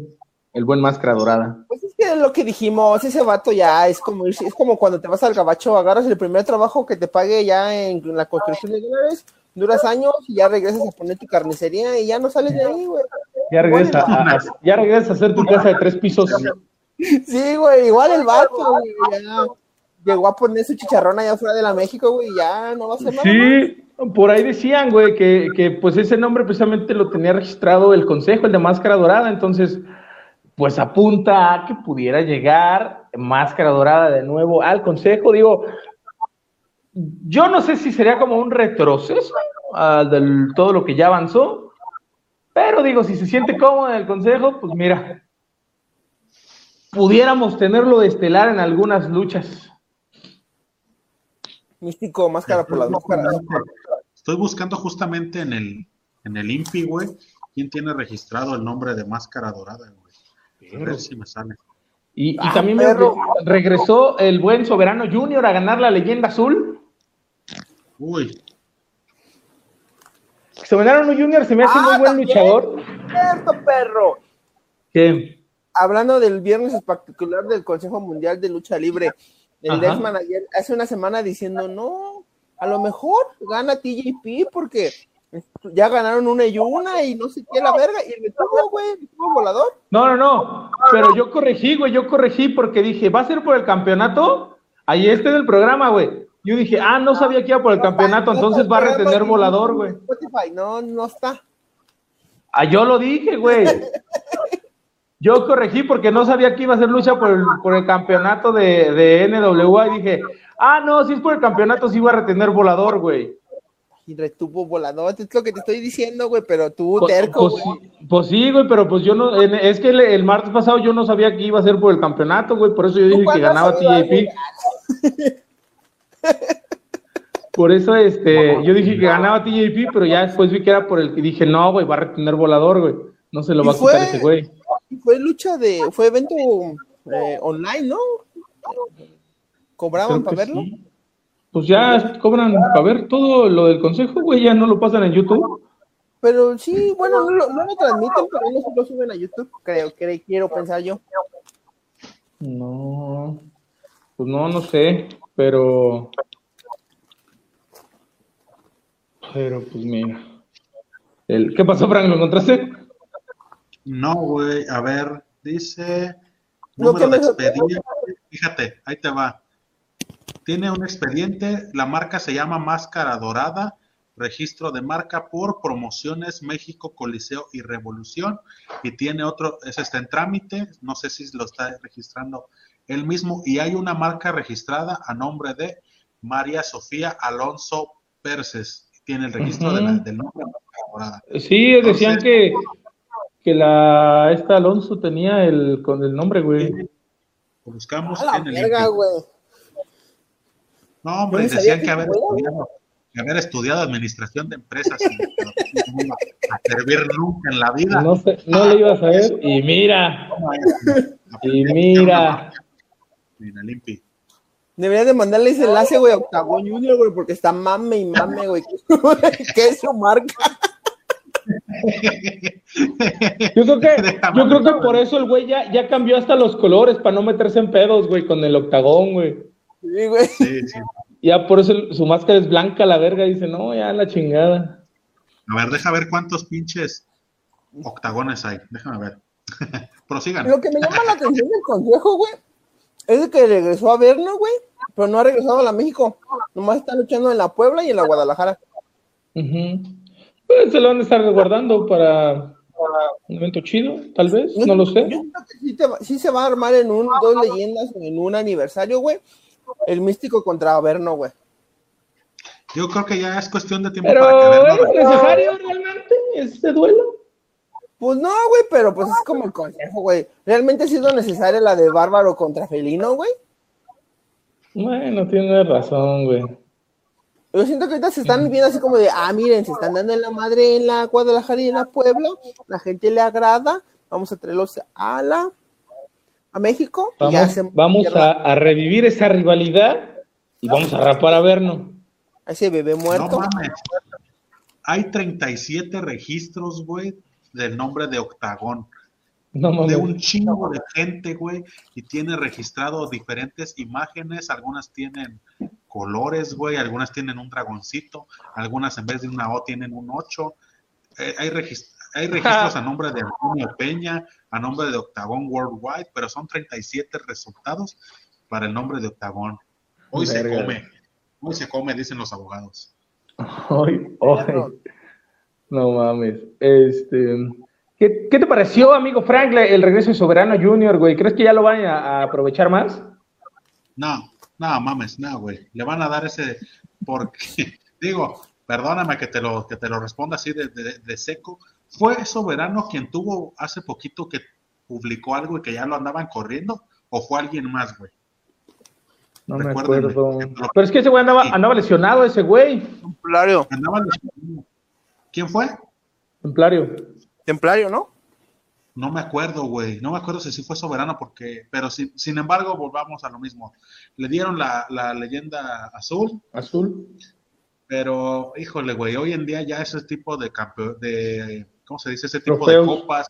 El buen máscara dorada. Pues es que es lo que dijimos, ese vato ya es como es como cuando te vas al gabacho, agarras el primer trabajo que te pague ya en, la construcción de dólares, duras años y ya regresas a poner tu carnicería y ya no sales de ahí, güey. Ya regresas a, ya regresas a hacer tu casa de tres pisos. Sí, güey, igual el vato, güey, ya llegó a poner su chicharrón allá afuera de la México, güey, ya no va a nada. Sí, por ahí decían, güey, que, que pues ese nombre precisamente lo tenía registrado el consejo, el de Máscara Dorada, entonces pues apunta a que pudiera llegar Máscara Dorada de nuevo al Consejo. Digo, yo no sé si sería como un retroceso uh, de todo lo que ya avanzó, pero digo, si se siente cómodo en el Consejo, pues mira, pudiéramos tenerlo de estelar en algunas luchas. Místico, máscara por las máscaras. Estoy buscando justamente en el, en el INPI, güey, quién tiene registrado el nombre de Máscara Dorada, güey. Y, ah, también regresó el buen Soberano Junior a ganar la leyenda azul. Uy. Soberano Junior se me hace muy ah, buen luchador. Cierto, perro. ¿Qué? Hablando del viernes espectacular del Consejo Mundial de Lucha Libre, el Desmanager hace una semana diciendo, no, a lo mejor gana TJP porque Ya ganaron una y una y no sé qué la verga. Y el tuvo, güey, tuvo volador. No, no, no. Pero yo corregí, güey, yo corregí porque dije, ¿va a ser por el campeonato? Ahí este del programa, güey. Yo dije, ah, no sabía que iba por el campeonato, entonces va a retener volador, güey. No, no está. Ah, yo lo dije, güey. Yo corregí porque no sabía que iba a ser lucha por el, por el campeonato de, de NWA y dije, ah, no, si es por el campeonato, sí iba a retener volador, güey. Y retuvo volador, es lo que te estoy diciendo, güey, pero tú pues, terco, pues, pues, sí, güey, pero pues yo no, es que el, martes pasado yo no sabía que iba a ser por el campeonato, güey, por eso yo dije que ganaba TJP. Por eso, este, yo dije que ganaba TJP, pero ya después vi que era por el que dije, no, güey, va a retener volador, güey. No se lo va a quitar ese güey. Fue lucha de, fue evento eh, online, ¿no? ¿Cobraban para verlo? Pues ya cobran para ver todo lo del consejo, güey, ya no lo pasan en YouTube. Pero sí, bueno, no lo, no lo transmiten, pero no lo suben a YouTube, creo, creo, quiero pensar yo. No, pues no, no sé, pero pero pues mira. El, ¿Qué pasó, Frank? ¿Lo encontraste? No, güey. A ver, dice. Número de expediente. Fíjate, ahí te va. Tiene un expediente. La marca se llama Máscara Dorada. Registro de marca por Promociones México, Coliseo y Revolución. Y tiene otro, ese está en trámite. No sé si lo está registrando él mismo. Y hay una marca registrada a nombre de María Sofía Alonso Perces tiene el registro del nombre. Sí, decían que, que la esta Alonso tenía el con el nombre, güey. Lo buscamos en el verga, No, hombre, decían que haber estudiado, que haber estudiado administración de empresas y no a servir nunca en la vida. No, sé, no le ibas a ver y mira. y mira. Mira, limpi. Debería de mandarle ese enlace, güey, a Octagon Junior, güey, porque está mame y mame, güey. ¿Qué es su marca? Yo creo que, yo creo que por eso el güey ya, ya cambió hasta los colores para no meterse en pedos, güey, con el octagón, güey. Sí, güey. Sí, sí. Ya por eso su máscara es blanca, la verga, dice, no, ya la chingada. A ver, deja ver cuántos pinches octagones hay. Déjame ver. Prosigan. Lo que me llama la atención del consejo, güey, es el que regresó a vernos, güey, pero no ha regresado a la México. Nomás está luchando en la Puebla y en la Guadalajara. Pues se lo van a estar resguardando para un evento chido, tal vez, no lo sé. Yo creo que sí, se va a armar en un, dos leyendas, en un aniversario, güey. El místico contra Averno, güey. Yo creo que ya es cuestión de tiempo pero para que ¿Es necesario realmente ese duelo? Pues no, güey, pero pues es como el consejo, güey. ¿Realmente ha sido necesaria la de Bárbaro contra Felino, güey? Bueno, tiene razón, güey. Yo siento que ahorita se están viendo así como de, ah, miren, se están dando en la madre en la Guadalajara y en la Puebla, la gente le agrada, vamos a traerlos a la a México. Vamos, vamos a, revivir esa rivalidad y vamos a rapar a vernos. A ese bebé muerto. No mames. Hay 37 registros, güey, del nombre de Octagón. de un chingo de gente, güey, y tiene registrado diferentes imágenes, algunas tienen colores, güey, algunas tienen un dragoncito, algunas en vez de una O tienen un 8. Eh, hay, hay registros a nombre de Antonio Peña, a nombre de Octagón Worldwide, pero son 37 resultados para el nombre de Octagón. Hoy se come, hoy se come, dicen los abogados. Hoy, hoy. No mames. Este, ¿qué, te pareció, amigo Frank, el regreso de Soberano Junior, güey? ¿Crees que ya lo van a, aprovechar más? No, no mames, no, güey. Le van a dar ese, porque, digo, perdóname que te lo, que te lo responda así de, seco. ¿Fue Soberano quien tuvo hace poquito que publicó algo y que ya lo andaban corriendo? ¿O fue alguien más, güey? No me acuerdo. Pero es que ese güey andaba, andaba lesionado, ese güey. Claro. Andaba lesionado. ¿Quién fue? Templario. Templario, ¿no? No me acuerdo, güey. No me acuerdo si sí fue soberano, porque. Pero sin, sin embargo, volvamos a lo mismo. Le dieron la, leyenda azul. Azul. Pero, híjole, güey, hoy en día ya ese tipo de campeón, de, ¿cómo se dice? Ese tipo de copas,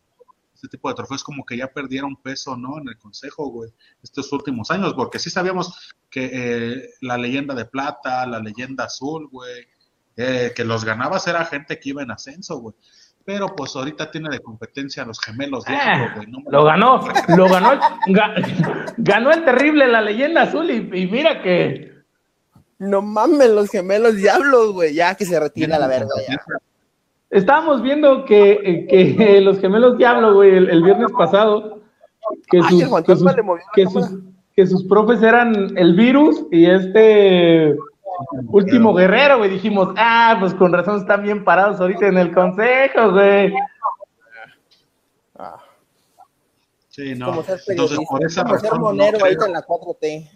ese tipo de trofeos como que ya perdieron peso, ¿no? En el consejo, güey, estos últimos años, porque sí sabíamos que eh, la leyenda de plata, la leyenda azul, güey, Eh, que los ganabas era gente que iba en ascenso, güey. Pero pues ahorita tiene de competencia a los gemelos de eh, güey. lo ganó, lo ganó, ganó el terrible, la leyenda azul, y, mira que. No mames, los gemelos diablos, güey, ya que se retira la verga. Ya. Estábamos viendo que, que los gemelos diablo, güey, el, viernes pasado, que sus, que, sus, que sus profes eran el virus y este Último guerrero, güey. Dijimos, ah, pues con razón están bien parados ahorita en el consejo, güey. Sí, no. Entonces, por esa razón. No creo, en la 4T.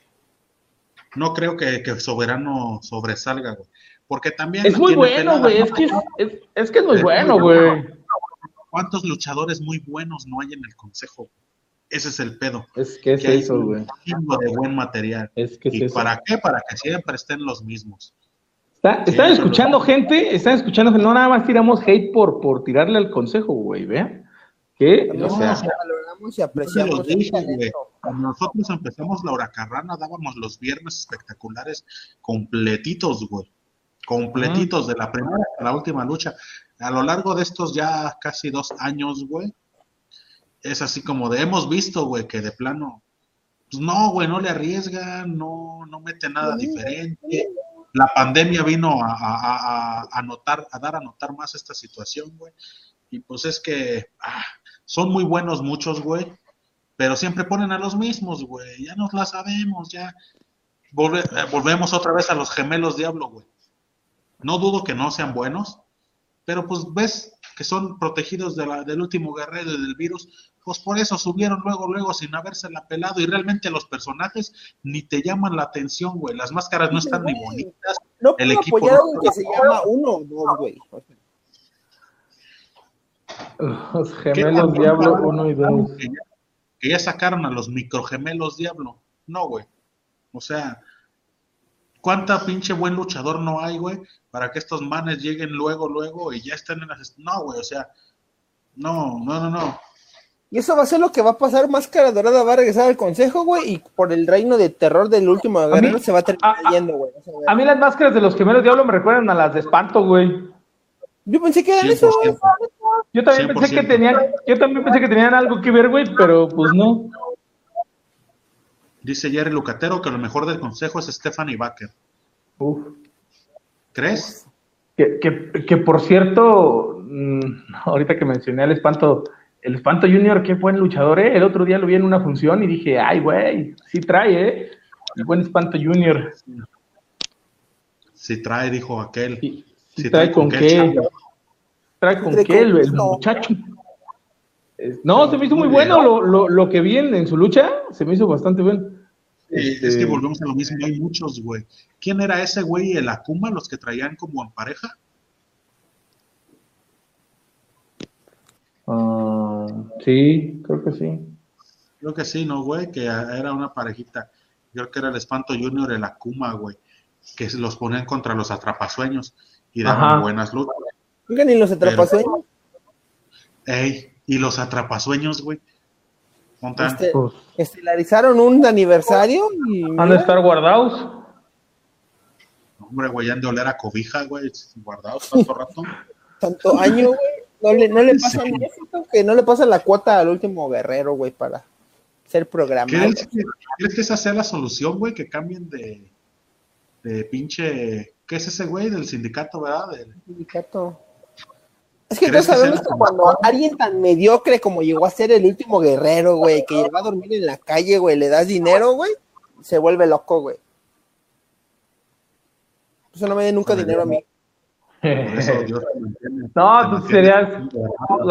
no creo que, que, Soberano sobresalga, güey. Porque también. Es muy bueno, güey. Es que es, es, que es muy bueno, güey. ¿Cuántos luchadores muy buenos no hay en el consejo? Ese es el pedo. Es que es eso, güey. de buen material. Es que ¿Y para qué? Para que siempre estén los mismos. están escuchando gente, están escuchando que no nada más tiramos hate por, por tirarle al consejo, güey, ¿vean? Que, no, o sea, valoramos y apreciamos. Cuando nosotros empezamos la huracarrana, dábamos los viernes espectaculares completitos, güey. Completitos, de la primera a la última lucha. A lo largo de estos ya casi dos años, güey, es así como de hemos visto, güey, que de plano, pues no, güey, no le arriesga, no, no mete nada diferente. La pandemia vino a, a, a, notar, a dar a notar más esta situación, güey. Y pues es que ah, son muy buenos muchos, güey, pero siempre ponen a los mismos, güey. Ya nos la sabemos, ya. Eh, volvemos otra vez a los gemelos diablo, güey. No dudo que no sean buenos, pero pues ves que son protegidos de la, del último guerrero y del virus, pues por eso subieron luego, luego sin habérsela pelado y realmente los personajes ni te llaman la atención, güey. Las máscaras no están ni bonitas. No el equipo no que se llama uno o dos, güey. Los gemelos Diablo uno y dos. que ya sacaron a los microgemelos Diablo. No, güey. O sea, ¿Cuánta pinche buen luchador no hay, güey? Para que estos manes lleguen luego, luego y ya estén en las... No, güey, o sea, no, no, no, no. Y eso va a ser lo que va a pasar. Máscara Dorada va a regresar al consejo, güey, y por el reino de terror del último guerrero se va a terminar yendo, güey. A, mí las máscaras de los gemelos diablo me recuerdan a las de espanto, güey. Yo pensé que eran eso, güey. Yo también pensé que tenían, yo también pensé que tenían algo que ver, güey, pero pues no. Dice Jerry Lucatero que lo mejor del consejo es Stephanie Baker. ¿Crees? Que, por cierto, mm, ahorita que mencioné al espanto, el espanto Junior, qué buen luchador, ¿eh? El otro día lo vi en una función y dije, ay, güey, sí trae, ¿eh? El buen espanto Junior. Sí trae, dijo aquel. Sí, trae, con qué. Trae con qué el, muchacho. No, se me hizo muy bueno lo, lo, lo que vi en, su lucha, se me hizo bastante bueno. Es que este, volvemos a lo mismo, hay muchos, güey. ¿Quién era ese güey, el Akuma, los que traían como en pareja? Ah, sí, creo que sí. Creo que sí, ¿no, güey? Que era una parejita. Yo creo que era el Espanto Junior, el Akuma, güey. Que se los ponían contra los atrapasueños y daban buenas luchas. Oigan, ¿y los atrapasueños? ey, y los atrapasueños, güey. Este, pues, estelarizaron un aniversario y. Han de estar guardados. Hombre, güey, han de oler a cobija, güey, guardados tanto rato. Tanto año, güey. No le, no le pasa que no le pasa la cuota al último guerrero, güey, para ser programado. ¿Crees que, ¿Crees que esa sea la solución, güey? Que cambien de, de pinche. ¿Qué es ese güey? Del sindicato, ¿verdad? Del sindicato. Es que todos sabemos que cuando alguien tan mediocre como llegó a ser el último guerrero, güey, que llegó a dormir en la calle, güey, le das dinero, güey, se vuelve loco, güey. Eso no me dé nunca dinero a mí. no, tú serías.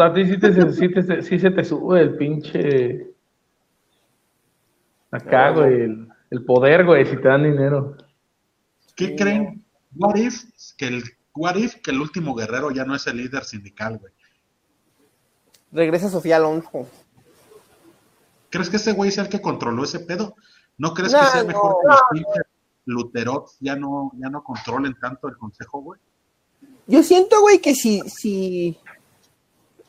A ti sí, te, sí, se te sube el pinche. Acá, güey, el, el, poder, güey, si te dan dinero. ¿Qué creen? What if que el What if que el último guerrero ya no es el líder sindical, güey? Regresa Sofía Alonso. ¿Crees que ese güey sea el que controló ese pedo? ¿No crees que sea mejor que los Luterot ya no, ya no controlen tanto el consejo, güey? Yo siento, güey, que si, si,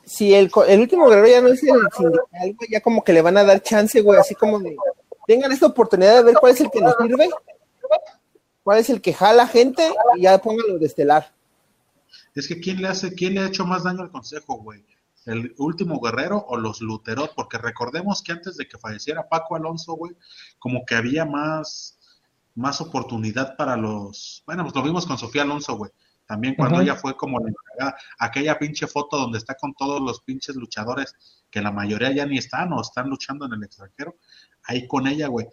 si el, el, último guerrero ya no es el sindical, güey, ya como que le van a dar chance, güey, así como de, tengan esta oportunidad de ver cuál es el que nos sirve, cuál es el que jala gente y ya pónganlo de estelar. Es que ¿quién le hace, quién le ha hecho más daño al consejo, güey? ¿El último guerrero o los luteros? Porque recordemos que antes de que falleciera Paco Alonso, güey, como que había más, más oportunidad para los. Bueno, pues lo vimos con Sofía Alonso, güey. También cuando ella fue como la aquella pinche foto donde está con todos los pinches luchadores, que la mayoría ya ni están o están luchando en el extranjero, ahí con ella, güey.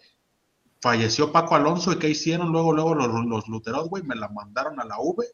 Falleció Paco Alonso y ¿qué hicieron? Luego, luego los, los luteros, güey, me la mandaron a la V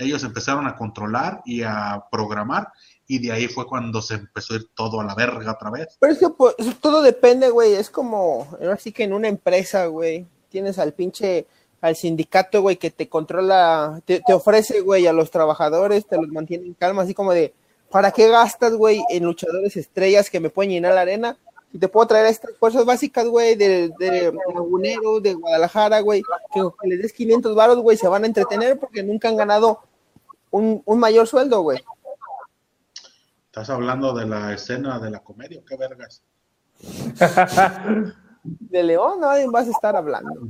ellos empezaron a controlar y a programar y de ahí fue cuando se empezó a ir todo a la verga otra vez. Pero es que pues, todo depende, güey, es como, así que en una empresa, güey, tienes al pinche, al sindicato, güey, que te controla, te, ofrece, güey, a los trabajadores, te los mantiene en calma, así como de, ¿para qué gastas, güey, en luchadores estrellas que me pueden llenar la arena? y te puedo traer estas fuerzas básicas, güey, de, de Lagunero, de Guadalajara, güey, que, que les des 500 varos, güey, se van a entretener porque nunca han ganado un, un mayor sueldo, güey. Estás hablando de la escena de la comedia, ¿qué vergas? de León nadie vas a estar hablando.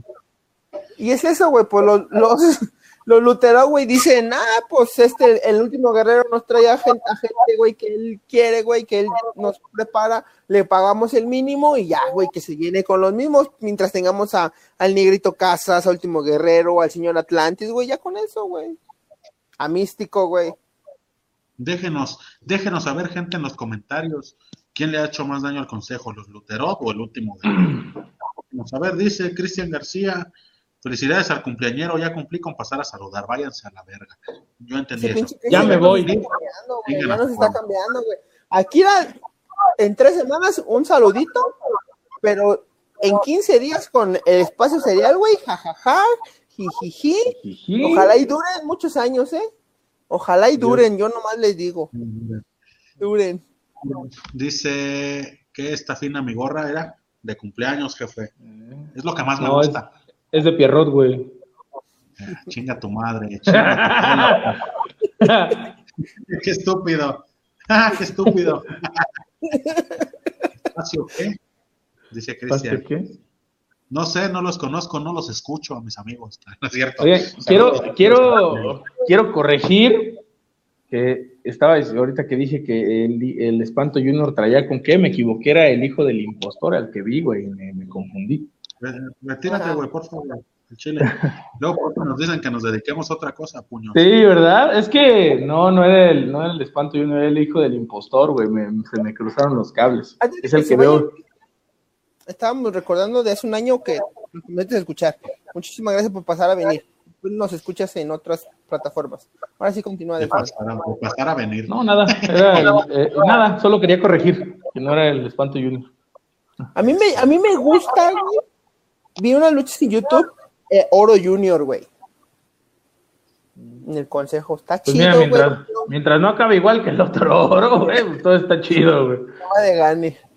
Y es eso, güey, pues los, los, los luteros, güey, dicen, ah, pues este, el último guerrero nos trae a gente, a gente, güey, que él quiere, güey, que él nos prepara, le pagamos el mínimo y ya, güey, que se viene con los mismos, mientras tengamos a, al Negrito Casas, al último guerrero, al señor Atlantis, güey, ya con eso, güey a Místico, güey. Déjenos, déjenos saber, gente, en los comentarios, quién le ha hecho más daño al consejo, los Luterot o el último. Vamos a ver, dice Cristian García, felicidades al cumpleañero, ya cumplí con pasar a saludar, váyanse a la verga. Yo entendí eso. Ya me voy. ya nos está cambiando, güey. Aquí en tres semanas un saludito, pero en 15 días con el espacio serial, güey, jajaja, Ojalá y duren muchos años, ¿eh? Ojalá y duren, yo nomás les digo. Duren. Dice que esta fina mi gorra era de cumpleaños, jefe. Es lo que más me gusta. Es, de Pierrot, güey. Ah, chinga tu madre. qué estúpido. Ah, qué estúpido. qué? Dice Cristian. ¿Qué? No sé, no los conozco, no los escucho a mis amigos. ¿No es cierto? Oye, quiero, quiero, quiero corregir que estaba ahorita que dije que el, Espanto Junior traía con qué, me equivoqué, era el hijo del impostor al que vi, güey, me, confundí. Retírate, güey, por favor. El chile. Luego nos dicen que nos dediquemos a otra cosa, puño. Sí, ¿verdad? Es que no, no era el, no era el espanto Junior, era el hijo del impostor, güey. se me cruzaron los cables. Es el que veo estábamos recordando de hace un año que nos metes a escuchar. Muchísimas gracias por pasar a venir. Nos escuchas en otras plataformas. Ahora sí continúa de pasar, pasar a venir. No, nada, eh, nada, solo quería corregir que no era el espanto junior. A mí me, a mí me gusta, güey. Vi una lucha en YouTube, eh, Oro Junior, güey. En el consejo, está pues chido, mientras, mientras, no acabe igual que el otro oro, güey, todo está chido, güey. No de gane.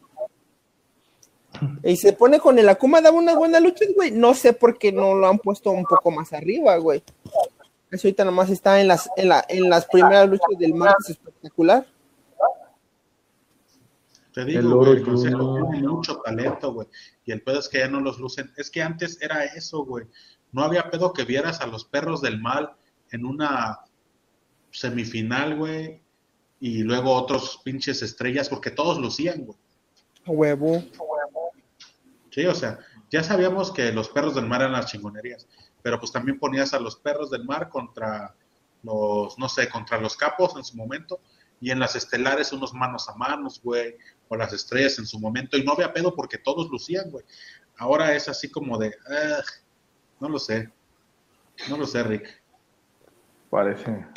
Y se pone con el Akuma, daba una buena lucha, güey. No sé por qué no lo han puesto un poco más arriba, güey. Eso ahorita nomás está en las, en, la, en las primeras luchas del martes espectacular. Te digo, güey, el consejo tiene mucho talento, güey. Y el pedo es que ya no los lucen. Es que antes era eso, güey. No había pedo que vieras a los perros del mal en una semifinal, güey. Y luego otros pinches estrellas, porque todos lucían, güey. Huevo. Sí, o sea, ya sabíamos que los perros del mar eran las chingonerías, pero pues también ponías a los perros del mar contra los, no sé, contra los capos en su momento, y en las estelares unos manos a manos, güey, o las estrellas en su momento, y no había pedo porque todos lucían, güey. Ahora es así como de, no lo sé, no lo sé, Rick. Parece.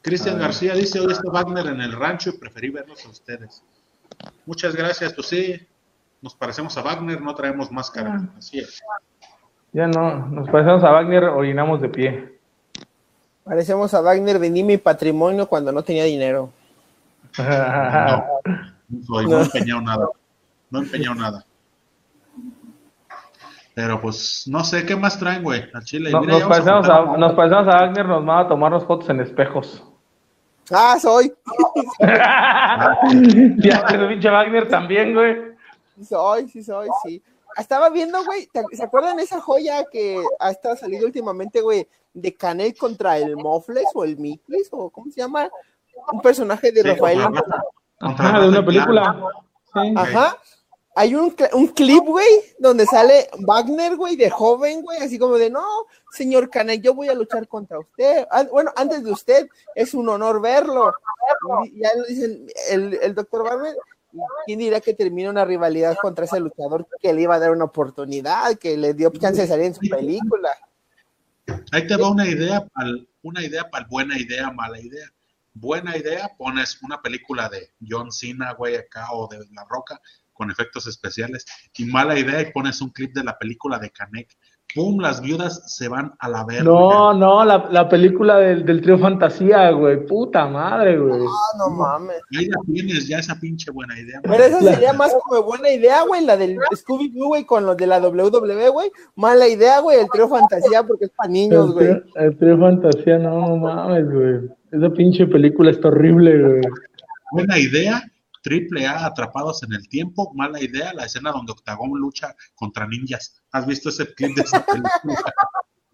Cristian García dice, hoy está Wagner en el rancho y preferí verlos a ustedes. Muchas gracias, pues sí, nos parecemos a Wagner, no traemos máscara. Ah. Así es. Ya no, nos parecemos a Wagner, orinamos de pie. Parecemos a Wagner, vendí mi patrimonio cuando no tenía dinero. no, no, he empeñado nada. No he empeñado nada. Pero pues, no sé, ¿qué más traen, güey? Al Chile. nos, parecemos a, nos parecemos a Wagner, nos va a tomarnos fotos en espejos. Ah, soy. ya, pero pinche Wagner también, güey. Sí soy, sí soy, sí. estaba viendo, güey, ¿se acuerdan esa joya que ha estado saliendo últimamente, güey, de Canet contra el Mofles o el Miklis o cómo se llama? Un personaje de Rafael. Ajá, de una película. Ajá. Hay un, un clip, güey, donde sale Wagner, güey, de joven, güey, así como de, no, señor Canet, yo voy a luchar contra usted. Bueno, antes de usted, es un honor verlo. ya lo dicen, el, el doctor Wagner ¿Quién dirá que termina una rivalidad contra ese luchador que le iba a dar una oportunidad, que le dio chance de salir en su película? Ahí te va una idea, una idea para buena idea, mala idea. Buena idea, pones una película de John Cena, güey, acá, o de La Roca, con efectos especiales. Y mala idea, y pones un clip de la película de Canek ¡Pum! Las viudas se van a la verga. No, no, la, la película del, del, trío Fantasía, güey. Puta madre, güey. No, no mames. Ahí la tienes, ya esa pinche buena idea. Pero esa sería más como buena idea, güey. La del Scooby-Doo, güey, con los de la WWE, güey. Mala idea, güey, el trío Fantasía, porque es para niños, güey. El, trío Fantasía, no, no mames, güey. Esa pinche película está horrible, güey. Buena idea, Triple A atrapados en el tiempo, mala idea, la escena donde Octagón lucha contra ninjas. ¿Has visto ese clip de esa película?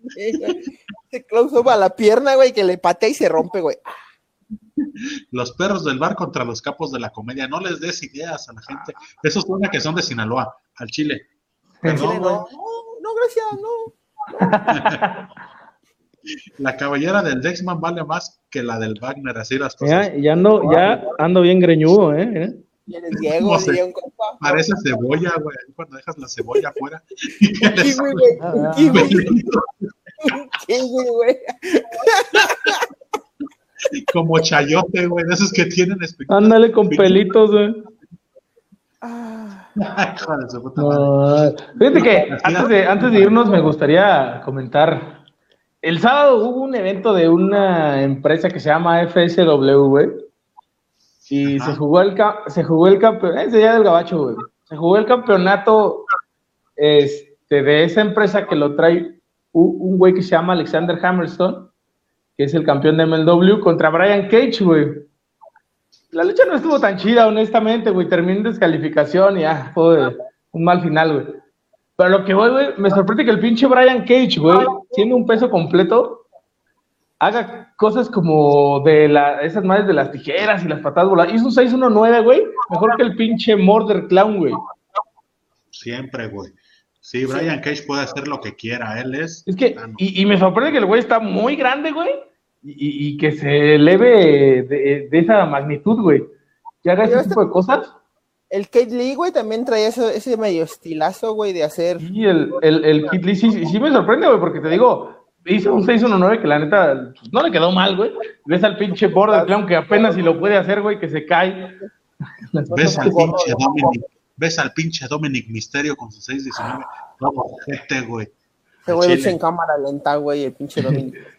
A la pierna, güey, que le patea y se rompe, güey. Los perros del bar contra los capos de la comedia. No les des ideas a la gente. Eso suena que son de Sinaloa, al Chile. no, no, gracias, no. la cabellera del Dexman vale más que la del Wagner, así las cosas. Ya, ya ando, ya ando bien greñudo, ¿eh? Diego, Parece cebolla, güey, cuando dejas la cebolla afuera. Un kiwi, güey. Un kiwi. Un kiwi, güey. Como chayote, güey, de esos que tienen Ándale con pelitos, güey. Ah. fíjate que antes de, antes de irnos me gustaría comentar el sábado hubo un evento de una empresa que se llama FSW, güey. Y se jugó el se jugó el campeonato, ese día del gabacho, güey. Se jugó el campeonato este, de esa empresa que lo trae un güey que se llama Alexander Hammerstone, que es el campeón de MLW, contra Brian Cage, güey. La lucha no estuvo tan chida, honestamente, güey. Terminó en descalificación y ya, fue un mal final, güey. Pero lo que voy, güey, me sorprende que el pinche Brian Cage, güey, tiene un peso completo, haga cosas como de la, esas madres de las tijeras y las patadas voladas. Hizo un 619, güey, mejor que el pinche Murder Clown, güey. Siempre, güey. Sí, Brian Cage puede hacer lo que quiera, él es. Es que, y, me sorprende que el güey está muy grande, güey, y, que se eleve de, de esa magnitud, güey. Que haga ese tipo de cosas el Kate Lee, güey, también traía ese medio estilazo, güey, de hacer. Sí, el, el, el Kate Lee sí, sí me sorprende, güey, porque te digo, hizo un 619 que la neta pues, no le quedó mal, güey. Ves al pinche Border Clown que apenas si lo puede hacer, güey, que se cae. Ves al pinche Dominic, ves al pinche Dominic Misterio con su 619. Todo gente, güey. Ese güey en cámara lenta, güey, el pinche Dominic.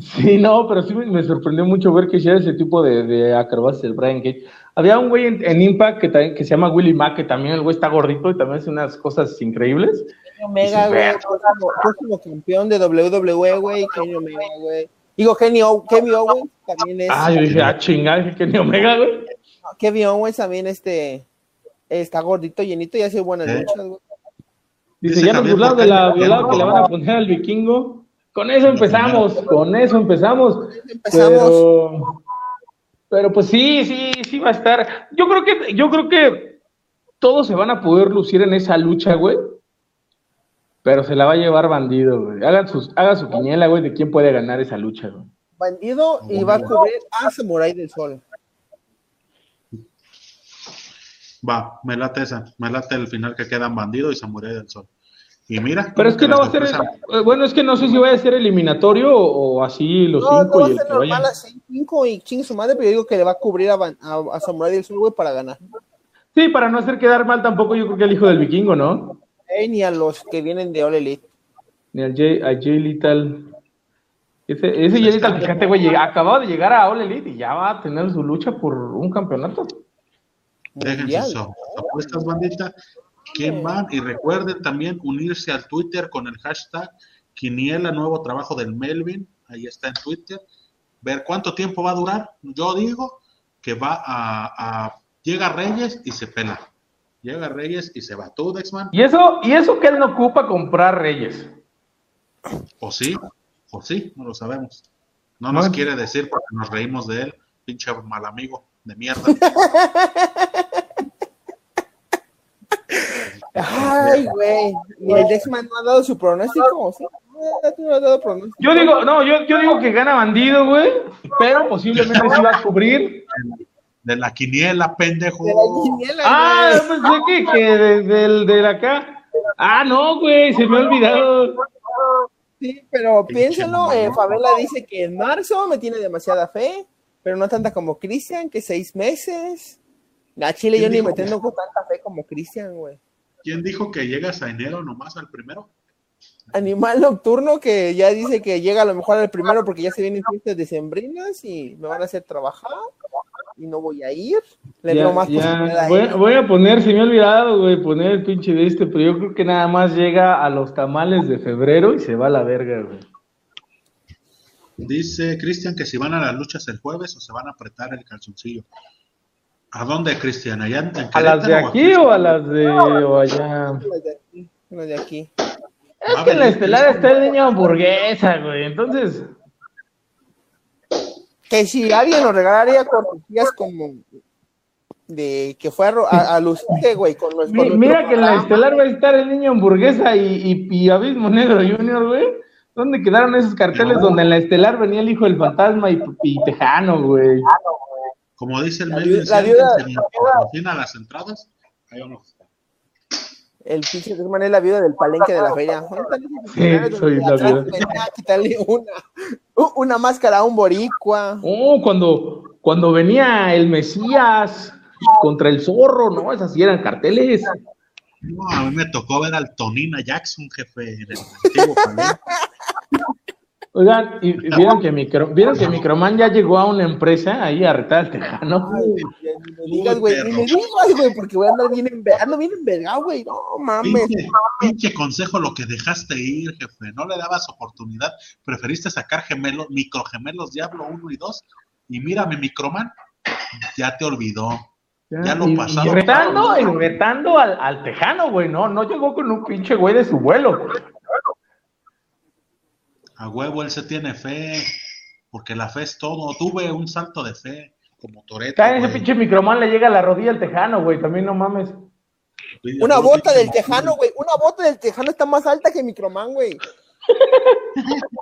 Sí, no, pero sí me, sorprendió mucho ver que hiciera ese tipo de, de acrobacias el Brian Cage. Había un güey en, Impact que, también, que se llama Willy Mack, que también el güey está gordito y también hace unas cosas increíbles. Kenny Omega, güey, próximo campeón de WWE, güey, Kenny Omega, güey. Digo, Kenny, Kevin Owens también es. Ah, yo dije, ah, chingada, Kenny Omega, güey. Kevin Owens también este, está gordito, llenito y hace buenas ¿Eh? luchas, güey. Dice, ya nos burlamos de la violada que le van a poner al vikingo. Con eso empezamos, con eso empezamos. Empezamos. Pero, pues sí, sí, sí va a estar. Yo creo que, yo creo que todos se van a poder lucir en esa lucha, güey. Pero se la va a llevar bandido, güey. Hagan sus, haga su quiniela, güey, de quién puede ganar esa lucha, güey. Bandido y va a cubrir a Samurai del Sol. Va, me late esa. Me late el final que quedan Bandido y Samurai del Sol. Y mira. Pero es que, no va a ser. Eh, bueno, es que no sé si va a ser eliminatorio o, así los cinco. No, y el normal así, cinco y ching su madre, pero yo digo que le va a cubrir a, a, Samurai del Sur, güey, para ganar. Sí, para no hacer quedar mal tampoco, yo creo que el hijo del vikingo, ¿no? Eh, ni a los que vienen de All Elite. Ni al Jay, a Jay Little. Ese, ese Jay Little, fíjate, güey, acababa de llegar a All Elite y ya va a tener su lucha por un campeonato. Déjense eso. Apuestas, bandita quién van y recuerden también unirse al Twitter con el hashtag Quiniela Nuevo Trabajo del Melvin, ahí está en Twitter, ver cuánto tiempo va a durar. Yo digo que va a, llega Reyes y se pela. Llega Reyes y se va tú, Dexman. ¿Y eso, y eso que él no ocupa comprar Reyes? O sí, o sí, no lo sabemos. No nos quiere decir porque nos reímos de él, pinche mal amigo de mierda. Ay, güey. Y el Dexman no ha dado su pronóstico, ¿sí? Yo digo, no, yo, yo digo que gana bandido, güey, pero posiblemente se va a cubrir. De la quiniela, pendejo. De la quiniela, ah, pues que, que del de, acá. Ah, no, güey, se me ha olvidado. Sí, pero piénsalo, eh, Favela dice que en marzo me tiene demasiada fe, pero no tanta como Cristian, que seis meses. A Chile yo ni me tengo tanta fe como Cristian, güey. ¿Quién dijo que llegas a enero nomás al primero? Animal Nocturno que ya dice que llega a lo mejor al primero porque ya se vienen fiestas decembrinas y me van a hacer trabajar y no voy a ir. Le más voy, a poner, si me he olvidado, güey, poner el pinche de este, pero yo creo que nada más llega a los tamales de febrero y se va a la verga, güey. Dice Cristian que si van a las luchas el jueves o se van a apretar el calzoncillo. ¿A dónde, Cristian? ¿Allá ¿A las de aquí o a las de o allá? Las de aquí. Las de aquí. Es que en la estelar está el niño hamburguesa, güey. Entonces. Que si alguien nos regalaría cortesías como de que fue a, a, güey, con nuestro. Mira, que en la estelar va a estar el niño hamburguesa y, y, Abismo Negro Junior, güey. ¿Dónde quedaron esos carteles donde en la estelar venía el hijo del fantasma y, y Tejano, güey? Como dice el medio, la, la, las entradas, ahí vamos el pinche Guzmán es la viuda del palenque de la feria. Sí, soy la viuda. Quitarle una, una máscara a un boricua. Oh, cuando, cuando venía el Mesías contra el zorro, ¿no? Esas sí eran carteles. No, a mí me tocó ver al Tonina Jackson, jefe, en el antiguo palenque. Oigan, ¿y vieron que, Micro, vieron que Microman ya llegó a una empresa ahí a retar al tejano? Ay, me digas, güey, ni me digas, güey, porque voy a andar bien, ando bien envergado, güey, no mames. Pinche, consejo lo que dejaste ir, jefe, no le dabas oportunidad, preferiste sacar gemelos, microgemelos Diablo 1 y 2, y mírame, Microman, ya te olvidó. Ya, lo pasado. Y retando, y retando al, al tejano, güey, no, no llegó con un pinche güey de su vuelo. A huevo él se tiene fe, porque la fe es todo. Tuve un salto de fe, como Toreto. ese pinche microman le llega a la rodilla al tejano, güey, también no mames. Una bota del tejano, güey, una bota del tejano está más alta que microman, güey.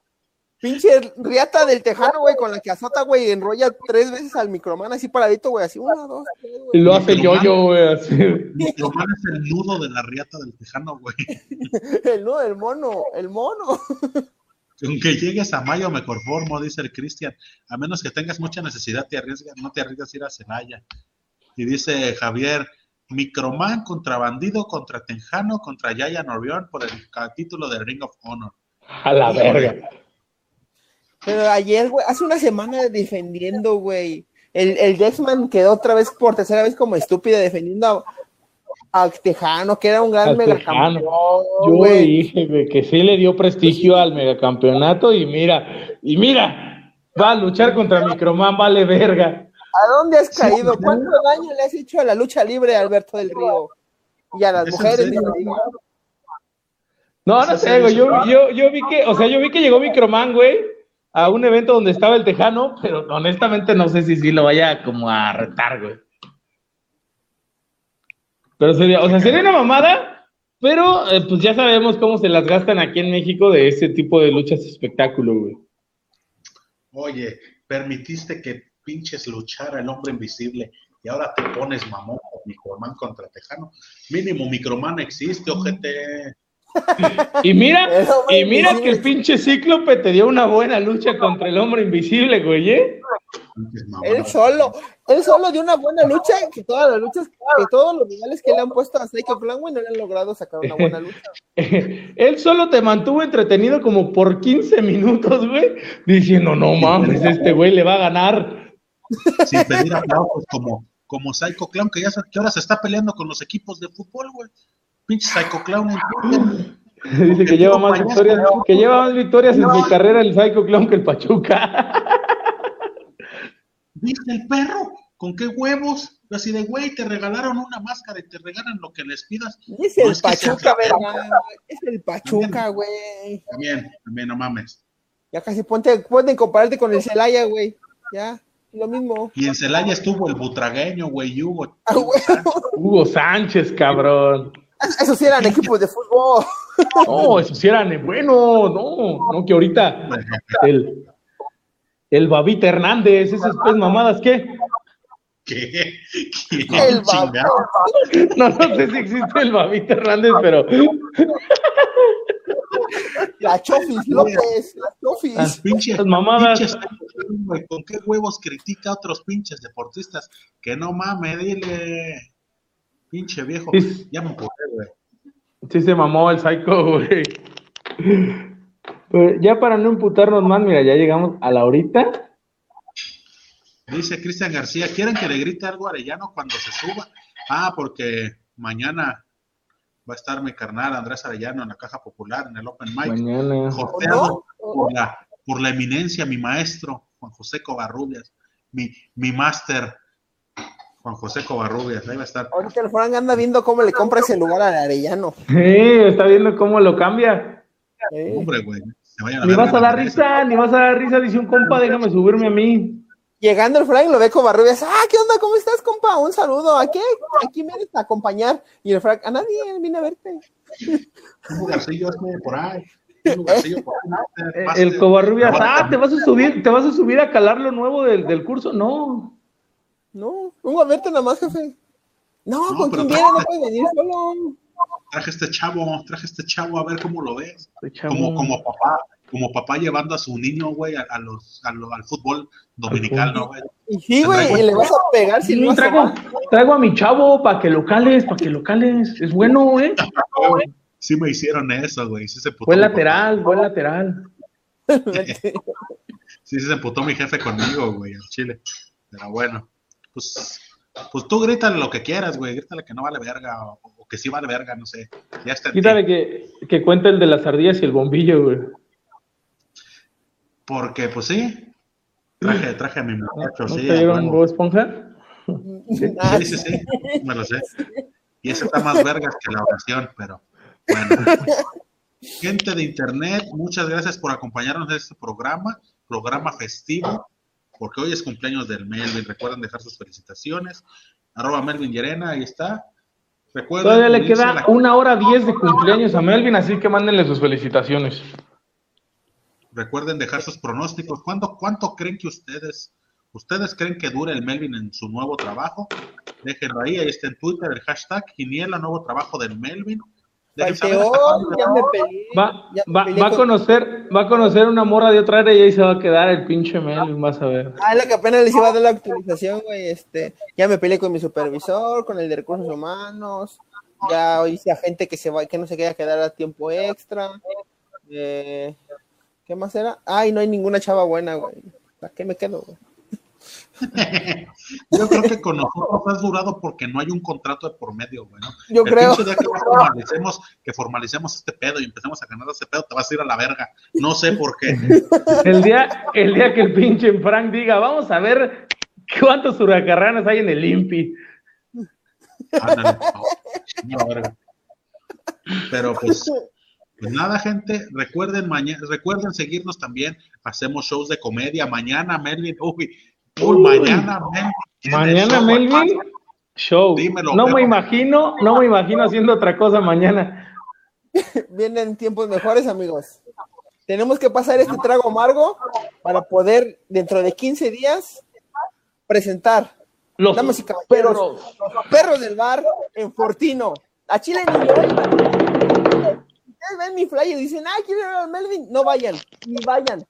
pinche riata del tejano, güey, con la que azota, güey, enrolla tres veces al microman así paradito, güey, así, una, dos, tres, güey. Y lo hace yo-yo, güey, así. Microman es el nudo de la riata del tejano, güey. el nudo del mono, el mono. Aunque llegues a mayo me conformo, dice el Cristian. A menos que tengas mucha necesidad, te arriesgas, no te arriesgas a ir a Celaya. Y dice Javier, Microman contra Bandido, contra Tenjano, contra Yaya Norión por el título de Ring of Honor. A la verga. Pero ayer, güey, hace una semana defendiendo, güey. El, el Dexman quedó otra vez por tercera vez como estúpido defendiendo al Tejano, que era un gran megacampeón. Yo dije que sí le dio prestigio al megacampeonato y mira, y mira, va a luchar contra Microman, vale verga. ¿A dónde has caído? ¿Cuánto daño le has hecho a la lucha libre, Alberto del Río? Y a las mujeres. No, no sé, güey. Yo, yo, yo vi que, o sea, yo vi que llegó Microman, güey, a un evento donde estaba el Tejano, pero honestamente no sé si sí lo vaya como a retar, güey. Pero sería, o sea, sería una mamada, pero eh, pues ya sabemos cómo se las gastan aquí en México de ese tipo de luchas espectáculo, güey. Oye, permitiste que pinches luchara el hombre invisible y ahora te pones mamón con Microman contra Tejano. Mínimo Microman existe, ojete. Y mira, y mira que el pinche cíclope te dio una buena lucha contra el hombre invisible, güey, ¿eh? Él solo, él solo dio una buena lucha, que todas las luchas, que todos los rivales que le han puesto a Psycho Clown, no le han logrado sacar una buena lucha. él solo te mantuvo entretenido como por 15 minutos, güey, diciendo, no mames, este güey le va a ganar. Sin pedir aplausos como, como Psycho Clown, que ya que ahora se está peleando con los equipos de fútbol, güey. Pinche Psycho Clown. Dice que lleva más victorias, que lleva más victorias en su carrera el Psycho Clown que el Pachuca. ¿Viste el perro? ¿Con qué huevos? Así de, güey, te regalaron una máscara y te regalan lo que les pidas. Es el Pachuca, ¿verdad? Es el Pachuca, güey. También, también, no mames. Ya casi ponte, ponte compararte con el Celaya, güey. Ya, lo mismo. Y en Celaya estuvo el butragueño, güey, Hugo. Ah, Hugo Sánchez, cabrón. Esos sí eran equipos de fútbol. No, esos sí eran, bueno, no, no, que ahorita el, el Babita Hernández, esas pues mamadas, ¿qué? ¿Qué? El No, no sé si existe el Babita Hernández, pero. La Chofis López, la Chofis. Las pinches, Las mamadas. pinches- ¿Con qué huevos critica a otros pinches deportistas? Que no mames, dile. Pinche viejo. Sí. Ya me empujé, güey. Sí se mamó el psycho, güey. Pues ya para no imputarnos más, mira, ya llegamos a la horita. Dice Cristian García, ¿quieren que le grite algo a Arellano cuando se suba? Ah, porque mañana va a estar mi carnal Andrés Arellano en la Caja Popular, en el Open Mic. Mañana. Por la, por la eminencia, mi maestro, Juan José Covarrubias, mi, mi máster, Juan José Covarrubias, ahí va a estar. Ahorita el Frank anda viendo cómo le compra ese lugar al Arellano. Sí, está viendo cómo lo cambia. Eh, Hombre, güey, a Ni vas a la dar risa, ni vas a dar risa, dice un compa, déjame subirme a mí. Llegando el Frank, lo ve con Barrubias. Ah, ¿qué onda? ¿Cómo estás, compa? Un saludo. ¿A qué? Aquí vienes a acompañar. Y el Frank, a nadie, vine a verte. Un lugarcillo este por ahí. Un lugarcillo por ahí. El Covarrubias, a- ah, ¿te vas a subir, te vas a subir a calar lo nuevo del, del curso? No. No, vengo a verte nada más, jefe. No, No, con quien viene, no puedes venir solo. Traje este chavo, traje este chavo a ver cómo lo ves. Chavo. Como, como papá, como papá llevando a su niño, güey, a, a los, a lo- al fútbol dominicano, güey. Y sí, güey, y le vas a pegar si no traigo, traigo a mi chavo para que lo cales, para que lo cales. Es bueno, ¿eh? Sí me hicieron eso, güey. Sí se Buen lateral, buen lateral. Sí se emputó mi jefe conmigo, güey, al chile. Pero bueno, pues, pues tú grítale lo que quieras, güey. Grítale que no vale verga o, o que sí vale verga, no sé. Ya está. Quítale que, que cuente el de las ardillas y el bombillo, güey. Porque, pues sí. Traje, traje a mi muchacho, ¿No sí. te dieron. Bob Esponja? Sí, sí, sí, me lo sé. Y ese está más vergas que la oración, pero bueno. Gente de internet, muchas gracias por acompañarnos en este programa, programa festivo, porque hoy es cumpleaños del Melvin. Recuerden dejar sus felicitaciones. Arroba Melvin Llerena, ahí está. Recuerden Todavía le queda la- una hora diez de cumpleaños a Melvin, así que mándenle sus felicitaciones. Recuerden dejar sus pronósticos. ¿Cuánto, ¿Cuánto creen que ustedes, ustedes creen que dure el Melvin en su nuevo trabajo? Déjenlo ahí, ahí está en Twitter el hashtag Quiniela Nuevo Trabajo del Melvin. Falteó, ya me peleé. Va, ya me va, peleé va a con- conocer, va a conocer una morra de otra área y ahí se va a quedar el pinche Melvin, vas a ver. Ah, es la que apenas les iba a dar la actualización, güey. Este, ya me peleé con mi supervisor, con el de recursos humanos. Ya hice a gente que se va, que no se queda quedar a tiempo extra. Eh, ¿Qué más era? Ay, no hay ninguna chava buena, güey. ¿Para qué me quedo, güey? Yo creo que con nosotros has durado porque no hay un contrato de por medio, güey. ¿no? Yo El creo. día que formalicemos, que formalicemos este pedo y empecemos a ganar ese pedo, te vas a ir a la verga. No sé por qué. El día, el día que el pinche Frank diga, vamos a ver cuántos huracarranas hay en el. Ándale, verga. Pero pues, pues nada, gente. Recuerden mañana, recuerden seguirnos también. Hacemos shows de comedia. Mañana, Melvin. Uy, uy, mañana, Melvin. Mañana show, Melvin, show. Dímelo, no me imagino, no me imagino haciendo otra cosa mañana. Vienen tiempos mejores, amigos. Tenemos que pasar este trago amargo para poder, dentro de 15 días, presentar Los Damas y caballeros. perros. los perros del bar en Fortino. A Chile ni. Ustedes ven mi flyer y dicen, ah, quiero ir al Melvin. No vayan, ni vayan.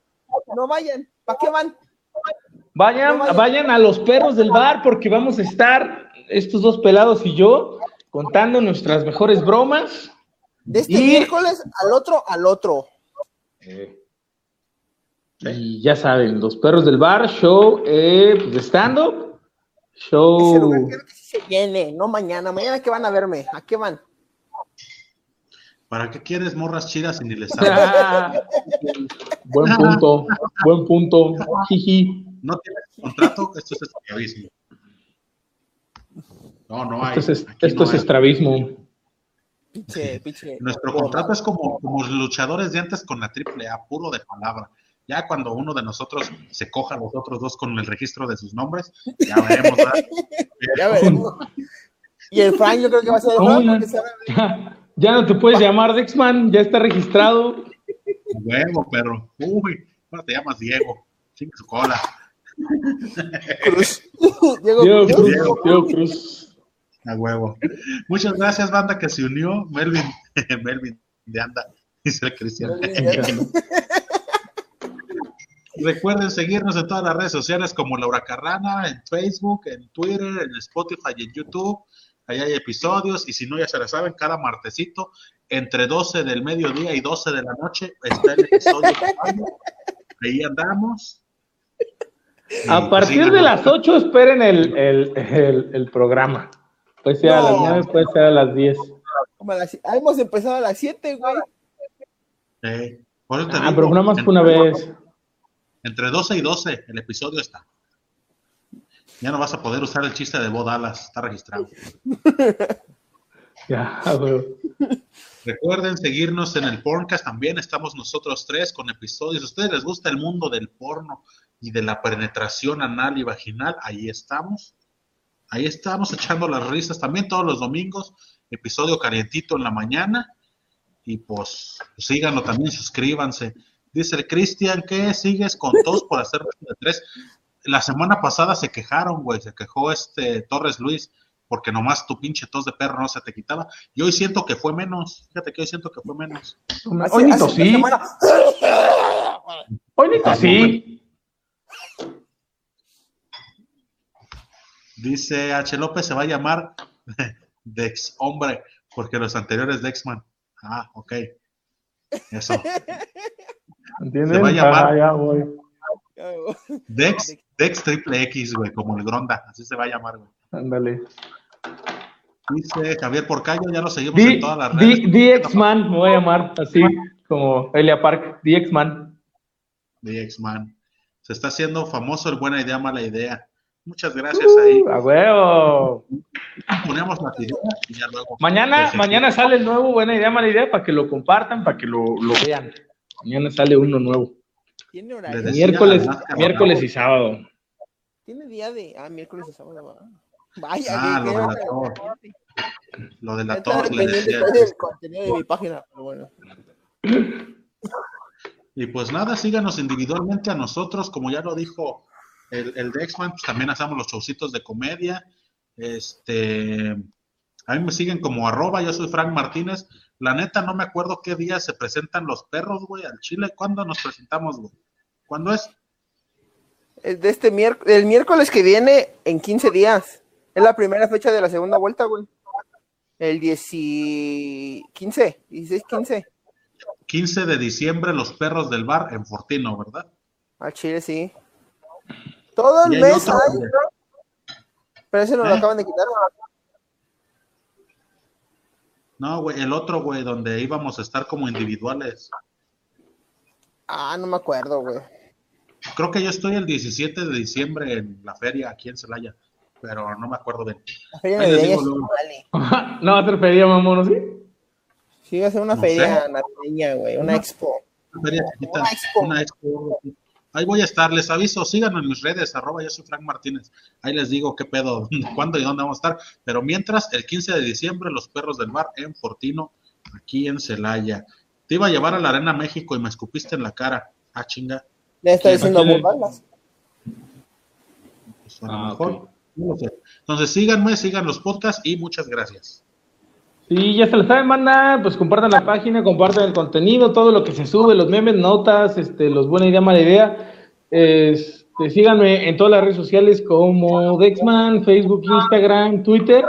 No vayan. ¿Para qué van? Vayan, vayan a los perros del bar porque vamos a estar, estos dos pelados y yo, contando nuestras mejores bromas. De este Y- miércoles al otro, al otro. Y ya saben, los perros del bar, show eh, pues, de stand-up, Ese show. lugar quiero que sí se llene, no mañana. Mañana que van a verme. ¿A qué van? ¿Para qué quieres morras chidas y ni les buen punto, buen punto. Jiji. No tienes contrato, esto es esclavismo. No, no hay. Esto es, esto es estrabismo. Nuestro contrato es como, como los luchadores de antes con la triple A, puro de palabra. Ya cuando uno de nosotros se coja a los otros dos con el registro de sus nombres, ya veremos. ya veremos. Y el Frank yo creo que va a ser el ya, ya, no te puedes llamar Dexman, ya está registrado. Huevo, perro. Uy, ahora te llamas Diego. Sin su cola. Cruz. Diego, Cruz. Diego Cruz. A huevo. Muchas gracias, banda, que se unió. Melvin, Melvin de Anda, dice el Cristian. Recuerden seguirnos en todas las redes sociales como Laura Carrana, en Facebook, en Twitter, en Spotify y en YouTube. Ahí hay episodios y si no, ya se la saben, cada martesito entre 12 del mediodía y 12 de la noche está el episodio. Ahí andamos. A partir de las 8 esperen el, el, el, programa. Puede ser a las 9, puede ser a las 10. hemos empezado a las 7, güey. ah, pero nada más que una vez. Entre 12 y 12 el episodio está. Ya no vas a poder usar el chiste de Bo Dallas, está registrado. ya, Recuerden seguirnos en el Porncast, también estamos nosotros tres con episodios. Si a ustedes les gusta el mundo del porno y de la penetración anal y vaginal, ahí estamos. Ahí estamos echando las risas también todos los domingos, episodio calientito en la mañana. Y pues síganlo también, suscríbanse. Dice el Cristian que sigues con todos por hacer de tres. La semana pasada se quejaron, güey, se quejó este Torres Luis porque nomás tu pinche tos de perro no se te quitaba. Y hoy siento que fue menos. Fíjate que hoy siento que fue menos. Hoy ni tosí. Hoy ni tosí. Dice H. López se va a llamar Dex Hombre, porque los anteriores Dexman. Ah, ok. Eso. ¿Entiendes? Se va a llamar ah, ya voy. Dex, Dex Triple X, güey, como el Gronda, así se va a llamar, güey. Ándale. Dice Javier Porcayo, ya lo seguimos en todas las redes. DX-Man, me voy a llamar así, como Elia Park, DX-Man. DX-Man. Se está haciendo famoso el buena idea, mala idea. Muchas gracias ahí. Uh, a huevo. Ponemos la idea y ya luego. Mañana, mañana sale el nuevo buena idea, mala idea, para que lo compartan, para que lo, lo vean. Mañana sale uno nuevo. Tiene horario. Miércoles, miércoles y sábado. Tiene día de. Ah, miércoles y sábado. Vaya, ah, lo de la torre. Lo de la torre. contenido de mi página, pero bueno. Y pues nada, síganos individualmente a nosotros, como ya lo dijo el, el Dexman, pues también hacemos los showcitos de comedia. Este, a mí me siguen como arroba, yo soy Frank Martínez. La neta, no me acuerdo qué día se presentan los perros, güey, al Chile. ¿Cuándo nos presentamos, güey? ¿Cuándo es? De este miércoles, el miércoles que viene en 15 días. Es la primera fecha de la segunda vuelta, güey. El 10 15, 16, 15. 15 de diciembre, los perros del bar en Fortino, ¿verdad? Al Chile, sí. Todo el mes hay. Pero ese nos lo ¿Eh? acaban de quitar. No, güey, el otro, güey, donde íbamos a estar como individuales. Ah, no me acuerdo, güey. Creo que yo estoy el 17 de diciembre en la feria aquí en Celaya, pero no me acuerdo bien. La feria de no va a ser feria, mamón, ¿sí? Sí, va a ser una feria navideña, güey, una, expo. Una feria chiquita, una expo. Una expo Ahí voy a estar, les aviso, síganme en mis redes, arroba yo soy Frank Martínez. Ahí les digo qué pedo, cuándo y dónde vamos a estar. Pero mientras, el 15 de diciembre, los perros del bar en Fortino, aquí en Celaya. Te iba a llevar a la Arena México y me escupiste en la cara. Ah, chinga. Le está diciendo bombalas. Pues a lo ah, mejor. Entonces síganme, sigan los podcasts y muchas gracias. Sí, ya se lo saben, manda, pues compartan la página, compartan el contenido, todo lo que se sube, los memes, notas, este, los buena idea, mala idea. Este, síganme en todas las redes sociales como Dexman, Facebook, Instagram, Twitter.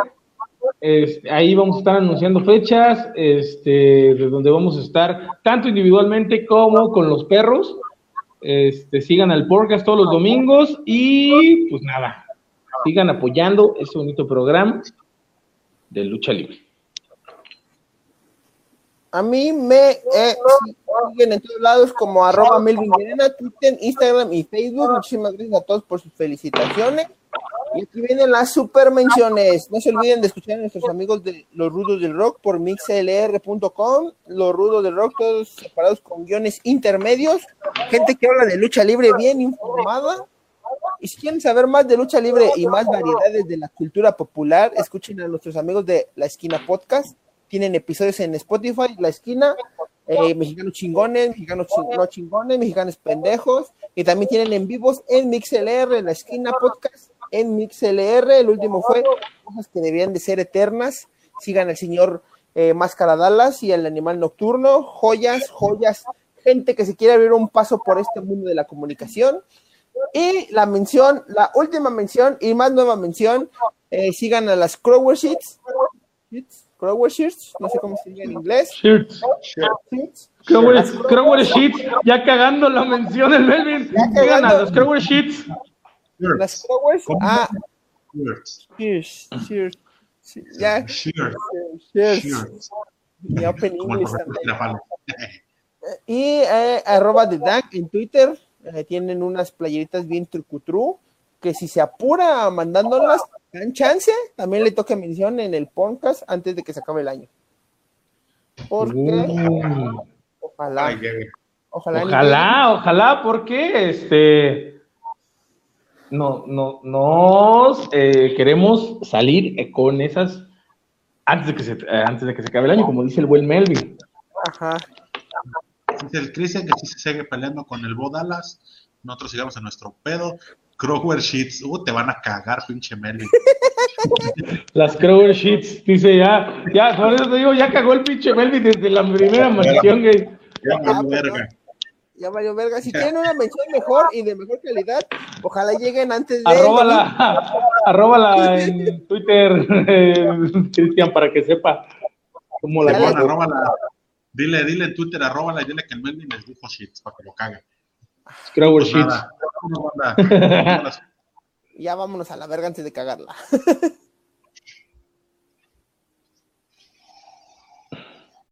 Este, ahí vamos a estar anunciando fechas, este, de donde vamos a estar tanto individualmente como con los perros. Este, sigan al podcast todos los domingos y pues nada, sigan apoyando este bonito programa de lucha libre. A mí me eh, siguen en todos lados como arroba Melvin Twitter, Instagram y Facebook. Muchísimas gracias a todos por sus felicitaciones. Y aquí vienen las super menciones. No se olviden de escuchar a nuestros amigos de Los Rudos del Rock por mixlr.com. Los Rudos del Rock, todos separados con guiones intermedios. Gente que habla de lucha libre bien informada. Y si quieren saber más de lucha libre y más variedades de la cultura popular, escuchen a nuestros amigos de La Esquina Podcast. Tienen episodios en Spotify, La Esquina, eh, mexicanos chingones, mexicanos no chingones, mexicanos pendejos. Y también tienen en vivos en MixLR, La Esquina Podcast, en MixLR. El último fue cosas que debían de ser eternas. Sigan al señor eh, Máscara Dallas y el animal nocturno. Joyas, joyas. Gente que se quiere abrir un paso por este mundo de la comunicación. Y la mención, la última mención y más nueva mención, eh, sigan a las Crower Sheets. Crower Sheets, no sé cómo se dice en inglés. Sheets. Crower Sheets, ya cagando la mención el Melvin. Sigan a las Crower Sheets. Las Crowers, ah. Sheets. Sheets. Ya. Sheets. Mi open English Y eh, arroba de Dank en Twitter eh, tienen unas playeritas bien trucutru, que si se apura mandándolas, dan chance, también le toca mención en el podcast antes de que se acabe el año. Porque uh. ojalá, ojalá, ojalá, ojalá, porque este no, no, nos eh, queremos salir con esas antes de que se eh, antes de que se acabe el año, como dice el buen Melvin. Ajá. Dice el Cristian que sí se sigue peleando con el Bo Dallas. Nosotros sigamos a nuestro pedo. Crower Sheets, uh, te van a cagar, pinche Melvin. Las Crower Sheets, dice ya, ya, por eso te digo, ya cagó el pinche Melvin desde la primera mención, güey. Ya valió verga. Ya valió verga. Si tienen una mención mejor y de mejor calidad, ojalá lleguen antes de. Arróbala, arróbala en Twitter, Cristian, para que sepa cómo la. Arróbala. Dile, dile en Twitter, arróbala y dile que el Melvin les dijo shit para que lo cague. Scrower pues shit. ya vámonos a la verga antes de cagarla.